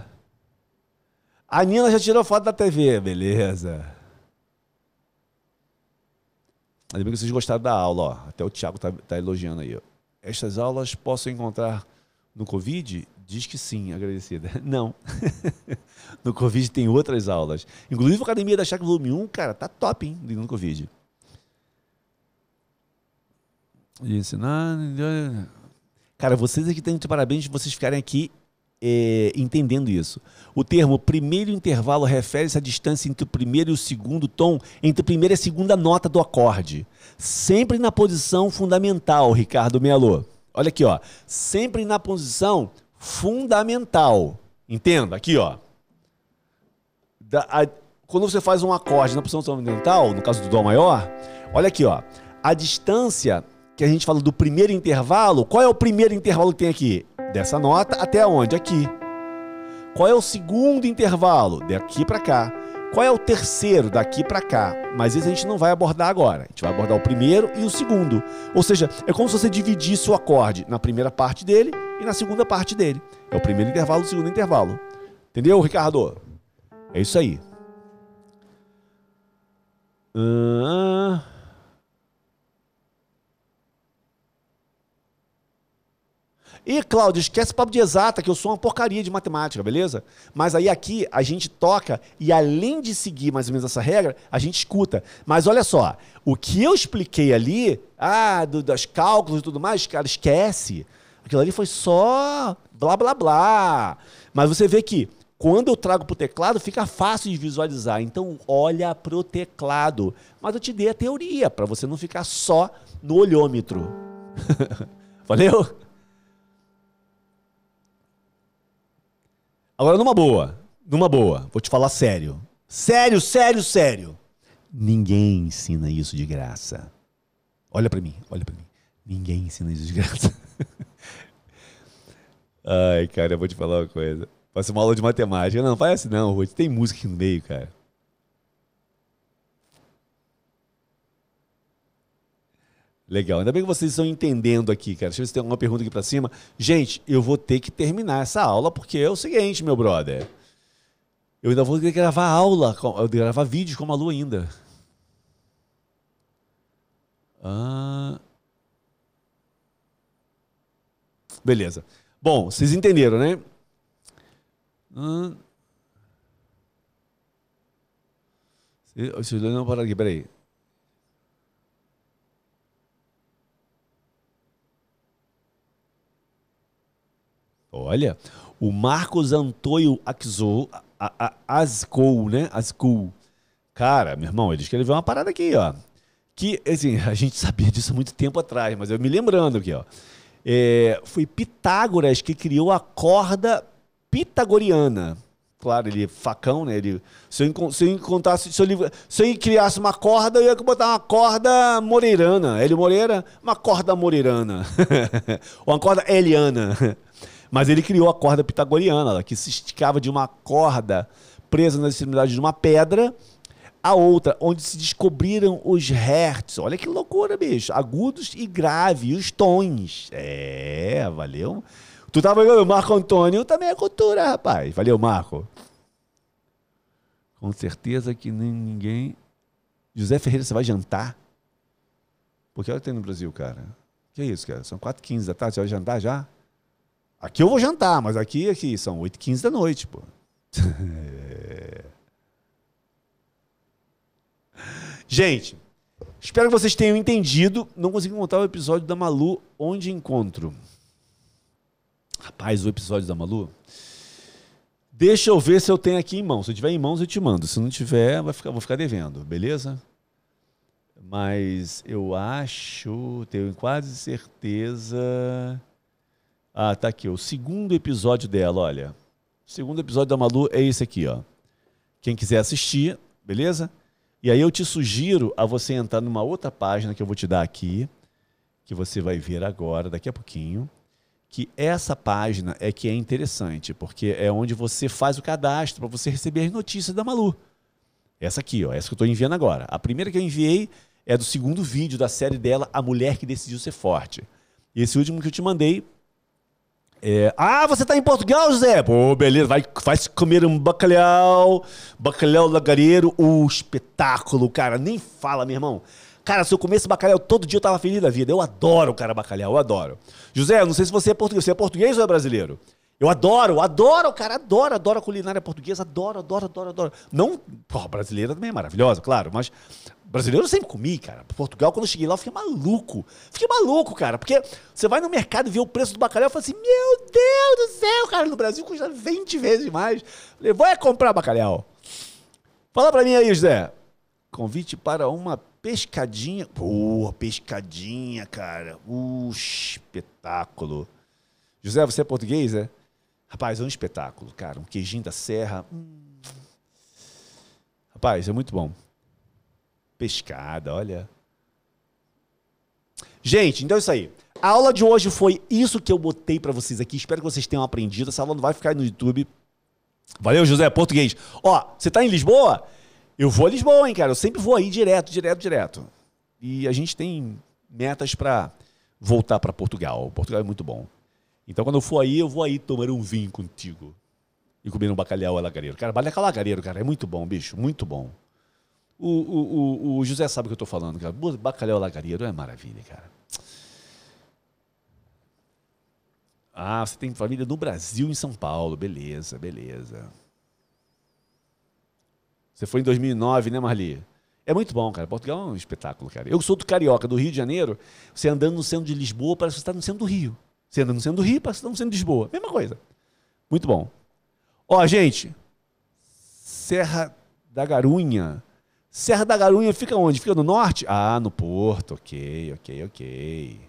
A Nina já tirou foto da TV, beleza. Ainda bem que vocês gostaram da aula, ó. Até o Thiago tá, tá elogiando aí. Ó. Estas aulas posso encontrar no Covid? Diz que sim, agradecida. Não. no Covid tem outras aulas. Inclusive a Academia da Chácara Volume 1, cara, tá top, hein, no Covid. E ensinar... Cara, vocês aqui têm de parabéns de vocês ficarem aqui é, entendendo isso. O termo primeiro intervalo refere-se à distância entre o primeiro e o segundo tom, entre a primeira e a segunda nota do acorde. Sempre na posição fundamental, Ricardo Melo. Olha aqui, ó. Sempre na posição fundamental. Entenda, aqui, ó. Da, a, quando você faz um acorde na posição fundamental, no caso do Dó maior, olha aqui, ó. A distância que a gente fala do primeiro intervalo, qual é o primeiro intervalo que tem aqui? Dessa nota até onde? Aqui. Qual é o segundo intervalo? Daqui para cá. Qual é o terceiro? Daqui para cá. Mas isso a gente não vai abordar agora. A gente vai abordar o primeiro e o segundo. Ou seja, é como se você dividisse o acorde na primeira parte dele e na segunda parte dele. É o primeiro intervalo e o segundo intervalo. Entendeu, Ricardo? É isso aí. Uh... E, Cláudio, esquece o papo de exata, que eu sou uma porcaria de matemática, beleza? Mas aí aqui a gente toca e além de seguir mais ou menos essa regra, a gente escuta. Mas olha só, o que eu expliquei ali, ah, do, cálculos e tudo mais, cara, esquece. Aquilo ali foi só blá blá blá. Mas você vê que quando eu trago para o teclado, fica fácil de visualizar. Então, olha para o teclado. Mas eu te dei a teoria, para você não ficar só no olhômetro. Valeu? Agora, numa boa. Numa boa. Vou te falar sério. Sério, sério, sério. Ninguém ensina isso de graça. Olha para mim, olha para mim. Ninguém ensina isso de graça. Ai, cara, eu vou te falar uma coisa. Faça uma aula de matemática. Não, faz assim não, Ruth. Tem música aqui no meio, cara. Legal. Ainda bem que vocês estão entendendo aqui, cara. Deixa eu ver se tem alguma pergunta aqui para cima. Gente, eu vou ter que terminar essa aula porque é o seguinte, meu brother. Eu ainda vou gravar aula, gravar vídeos com a Malu ainda. Ah. Beleza. Bom, vocês entenderam, né? Ah. Deixa eu não parar aqui, peraí. Olha, o Marcos Antônio Axou, Ascou, né? Ascou. Cara, meu irmão, ele escreveu uma parada aqui, ó. Que, assim, a gente sabia disso há muito tempo atrás, mas eu me lembrando aqui, ó. É, foi Pitágoras que criou a corda pitagoriana. Claro, ele facão, né? Ele, se, eu, se eu encontrasse, se eu, se eu criasse uma corda, eu ia botar uma corda moreirana. Ele Moreira, uma corda moreirana. Ou uma corda eliana. Mas ele criou a corda pitagoriana, que se esticava de uma corda presa nas extremidades de uma pedra a outra, onde se descobriram os hertz. Olha que loucura, bicho. Agudos e graves, os tons. É, valeu. Tu tava vendo o Marco Antônio também é cultura, rapaz. Valeu, Marco. Com certeza que nem ninguém. José Ferreira, você vai jantar? Porque olha que tem no Brasil, cara. Que é isso, cara? São 4h15 da tarde, você vai jantar já? Aqui eu vou jantar, mas aqui, aqui são 8h15 da noite, pô. Gente, espero que vocês tenham entendido. Não consegui montar o episódio da Malu onde encontro. Rapaz, o episódio da Malu. Deixa eu ver se eu tenho aqui em mãos. Se eu tiver em mãos, eu te mando. Se não tiver, vai ficar, vou ficar devendo, beleza? Mas eu acho, tenho quase certeza. Ah, tá aqui, o segundo episódio dela, olha. O segundo episódio da Malu é esse aqui, ó. Quem quiser assistir, beleza? E aí eu te sugiro a você entrar numa outra página que eu vou te dar aqui, que você vai ver agora, daqui a pouquinho, que essa página é que é interessante, porque é onde você faz o cadastro para você receber as notícias da Malu. Essa aqui, ó, essa que eu estou enviando agora. A primeira que eu enviei é do segundo vídeo da série dela, A Mulher que Decidiu Ser Forte. E esse último que eu te mandei é, ah, você tá em Portugal, José? Pô, beleza, vai, vai comer um bacalhau, bacalhau lagareiro, o espetáculo, cara, nem fala, meu irmão. Cara, se eu comesse bacalhau todo dia eu tava feliz da vida. Eu adoro, cara, bacalhau, eu adoro. José, não sei se você é português, você é português ou é brasileiro? Eu adoro, adoro, cara, adoro, adoro a culinária portuguesa, adoro, adoro, adoro, adoro. Não, pô, brasileira também é maravilhosa, claro, mas Brasileiro eu sempre comi, cara. Portugal, quando eu cheguei lá, eu fiquei maluco. Fiquei maluco, cara. Porque você vai no mercado e vê o preço do bacalhau e fala assim: Meu Deus do céu, cara, no Brasil custa 20 vezes mais. Falei, vai comprar bacalhau. Fala pra mim aí, José. Convite para uma pescadinha. Pô, pescadinha, cara. Uh, espetáculo. José, você é português, é? Rapaz, é um espetáculo, cara. Um queijinho da serra. Hum. Rapaz, é muito bom pescada, olha. Gente, então é isso aí. A aula de hoje foi isso que eu botei para vocês aqui. Espero que vocês tenham aprendido. Essa aula não vai ficar no YouTube. Valeu, José, português. Ó, você tá em Lisboa? Eu vou a Lisboa, hein, cara. Eu sempre vou aí direto, direto, direto. E a gente tem metas para voltar para Portugal. Portugal é muito bom. Então, quando eu for aí, eu vou aí tomar um vinho contigo. E comer um bacalhau alagareiro. Cara, bacalhau alagareiro, cara, é muito bom, bicho. Muito bom. O, o, o, José sabe o que eu estou falando, cara. Bacalhau lagareiro é maravilha, cara. Ah, você tem família no Brasil, em São Paulo. Beleza, beleza. Você foi em 2009, né, Marli? É muito bom, cara. Portugal é um espetáculo, cara. Eu sou do Carioca, do Rio de Janeiro. Você andando no centro de Lisboa, parece que você está no centro do Rio. Você anda no centro do Rio, parece que está no centro de Lisboa. Mesma coisa. Muito bom. Ó, gente. Serra da Garunha. Serra da Garunha fica onde? Fica no norte? Ah, no Porto, ok, ok, ok.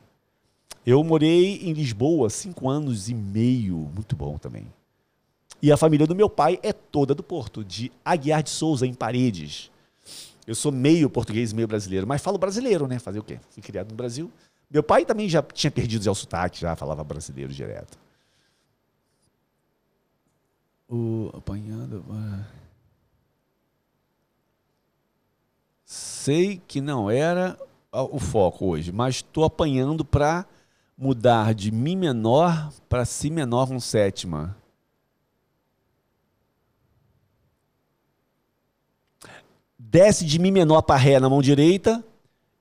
Eu morei em Lisboa cinco anos e meio. Muito bom também. E a família do meu pai é toda do Porto, de Aguiar de Souza, em Paredes. Eu sou meio português, meio brasileiro, mas falo brasileiro, né? Fazer o quê? Fui criado no Brasil. Meu pai também já tinha perdido o sotaque, já falava brasileiro direto. O apanhando. ah. Sei que não era ah, o foco hoje, mas estou apanhando para mudar de Mi menor para Si menor com sétima. Desce de Mi menor para Ré na mão direita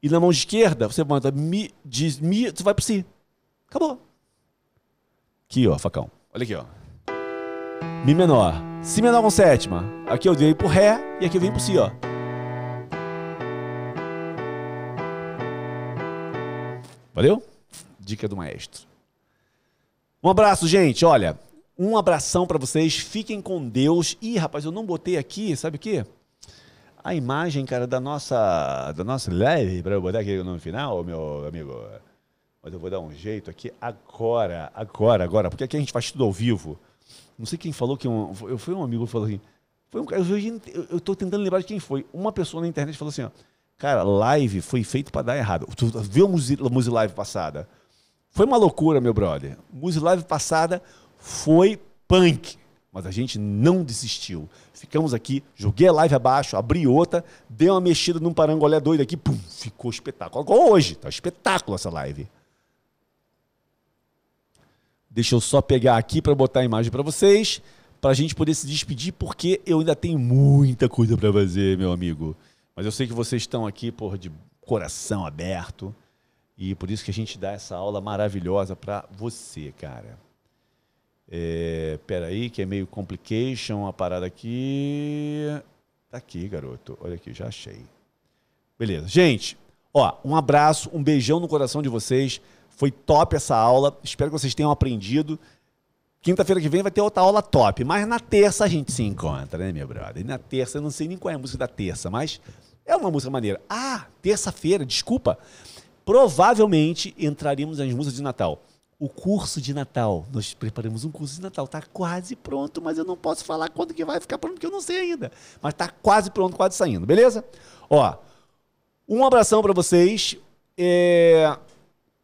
e na mão esquerda você manda Mi, de Mi, você vai para Si. Acabou. Aqui, ó, facão. Olha aqui, ó. Mi menor. Si menor com sétima. Aqui eu venho pro Ré e aqui eu venho pro Si, ó. Valeu? Dica do maestro. Um abraço, gente. Olha, um abração pra vocês. Fiquem com Deus. Ih, rapaz, eu não botei aqui, sabe o quê? A imagem, cara, da nossa, da nossa live, pra eu botar aqui no final, meu amigo. Mas eu vou dar um jeito aqui agora, agora, agora, porque aqui a gente faz tudo ao vivo. Não sei quem falou que um, eu foi um amigo que falou assim. Foi um, eu, eu tô tentando lembrar de quem foi. Uma pessoa na internet falou assim, ó. Cara, live foi feito para dar errado. Tu viu a Muzi, a Muzi Live passada? Foi uma loucura, meu brother. Muzi Live passada foi punk. Mas a gente não desistiu. Ficamos aqui, joguei a live abaixo, abri outra, dei uma mexida num parangolé doido aqui, pum, ficou espetáculo. Igual hoje, tá espetáculo essa live. Deixa eu só pegar aqui para botar a imagem para vocês, para a gente poder se despedir, porque eu ainda tenho muita coisa para fazer, meu amigo. Mas eu sei que vocês estão aqui por de coração aberto e por isso que a gente dá essa aula maravilhosa para você, cara. É, peraí, que é meio complication a parada aqui. Tá aqui, garoto. Olha aqui, já achei. Beleza. Gente, ó, um abraço, um beijão no coração de vocês. Foi top essa aula. Espero que vocês tenham aprendido. Quinta-feira que vem vai ter outra aula top. Mas na terça a gente se encontra, né, meu brother? E na terça, eu não sei nem qual é a música da terça, mas é uma música maneira. Ah, terça-feira, desculpa. Provavelmente entraríamos nas músicas de Natal. O curso de Natal. Nós preparamos um curso de Natal. Está quase pronto, mas eu não posso falar quando que vai ficar pronto, porque eu não sei ainda. Mas está quase pronto, quase saindo, beleza? Ó, um abração para vocês. É,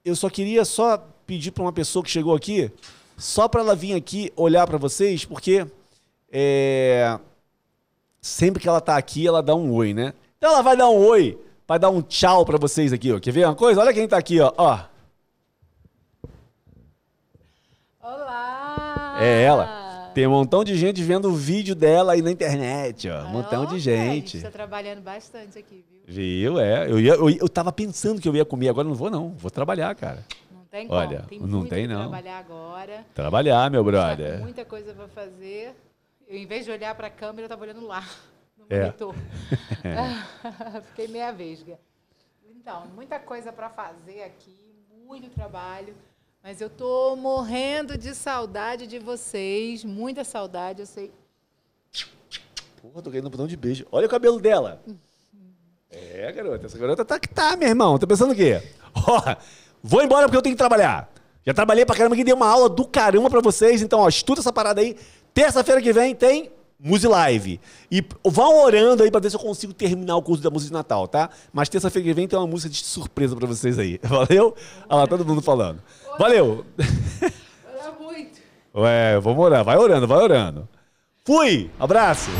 Eu só queria só pedir para uma pessoa que chegou aqui, só para ela vir aqui olhar para vocês, porque é, sempre que ela tá aqui, ela dá um oi, né? Então ela vai dar um oi, vai dar um tchau para vocês aqui, ó. Quer ver uma coisa? Olha quem tá aqui, ó. ó. Olá! É ela. Tem um montão de gente vendo o vídeo dela aí na internet, ó. Um montão de gente. Está trabalhando bastante aqui, viu? Viu? É. Eu, ia, eu, eu tava pensando que eu ia comer, agora não vou, não. Vou trabalhar, cara. Não tem Olha, como. Tem não tem, não. trabalhar agora. Trabalhar, meu Tá brother. muita coisa para fazer. Eu, em vez de olhar para a câmera, eu estava olhando lá, no É. monitor. Fiquei meia vesga. Então, muita coisa para fazer aqui, muito trabalho. Mas eu tô morrendo de saudade de vocês, muita saudade. Eu sei. Porra, tô ganhando um botão de beijo. Olha o cabelo dela. É, garota. Essa garota tá que tá, meu irmão. Tá pensando o quê? Ó, vou embora porque eu tenho que trabalhar. Já trabalhei pra caramba aqui, dei uma aula do caramba pra vocês. Então, ó, estuda essa parada aí. Terça-feira que vem tem Muse Live. E vão orando aí pra ver se eu consigo terminar o curso da música de Natal, tá? Mas terça-feira que vem tem uma música de surpresa pra vocês aí. Valeu? Olha lá, todo mundo falando. Valeu. Olha muito. Ué, vamos orar. Vai orando, vai orando. Fui. Abraço.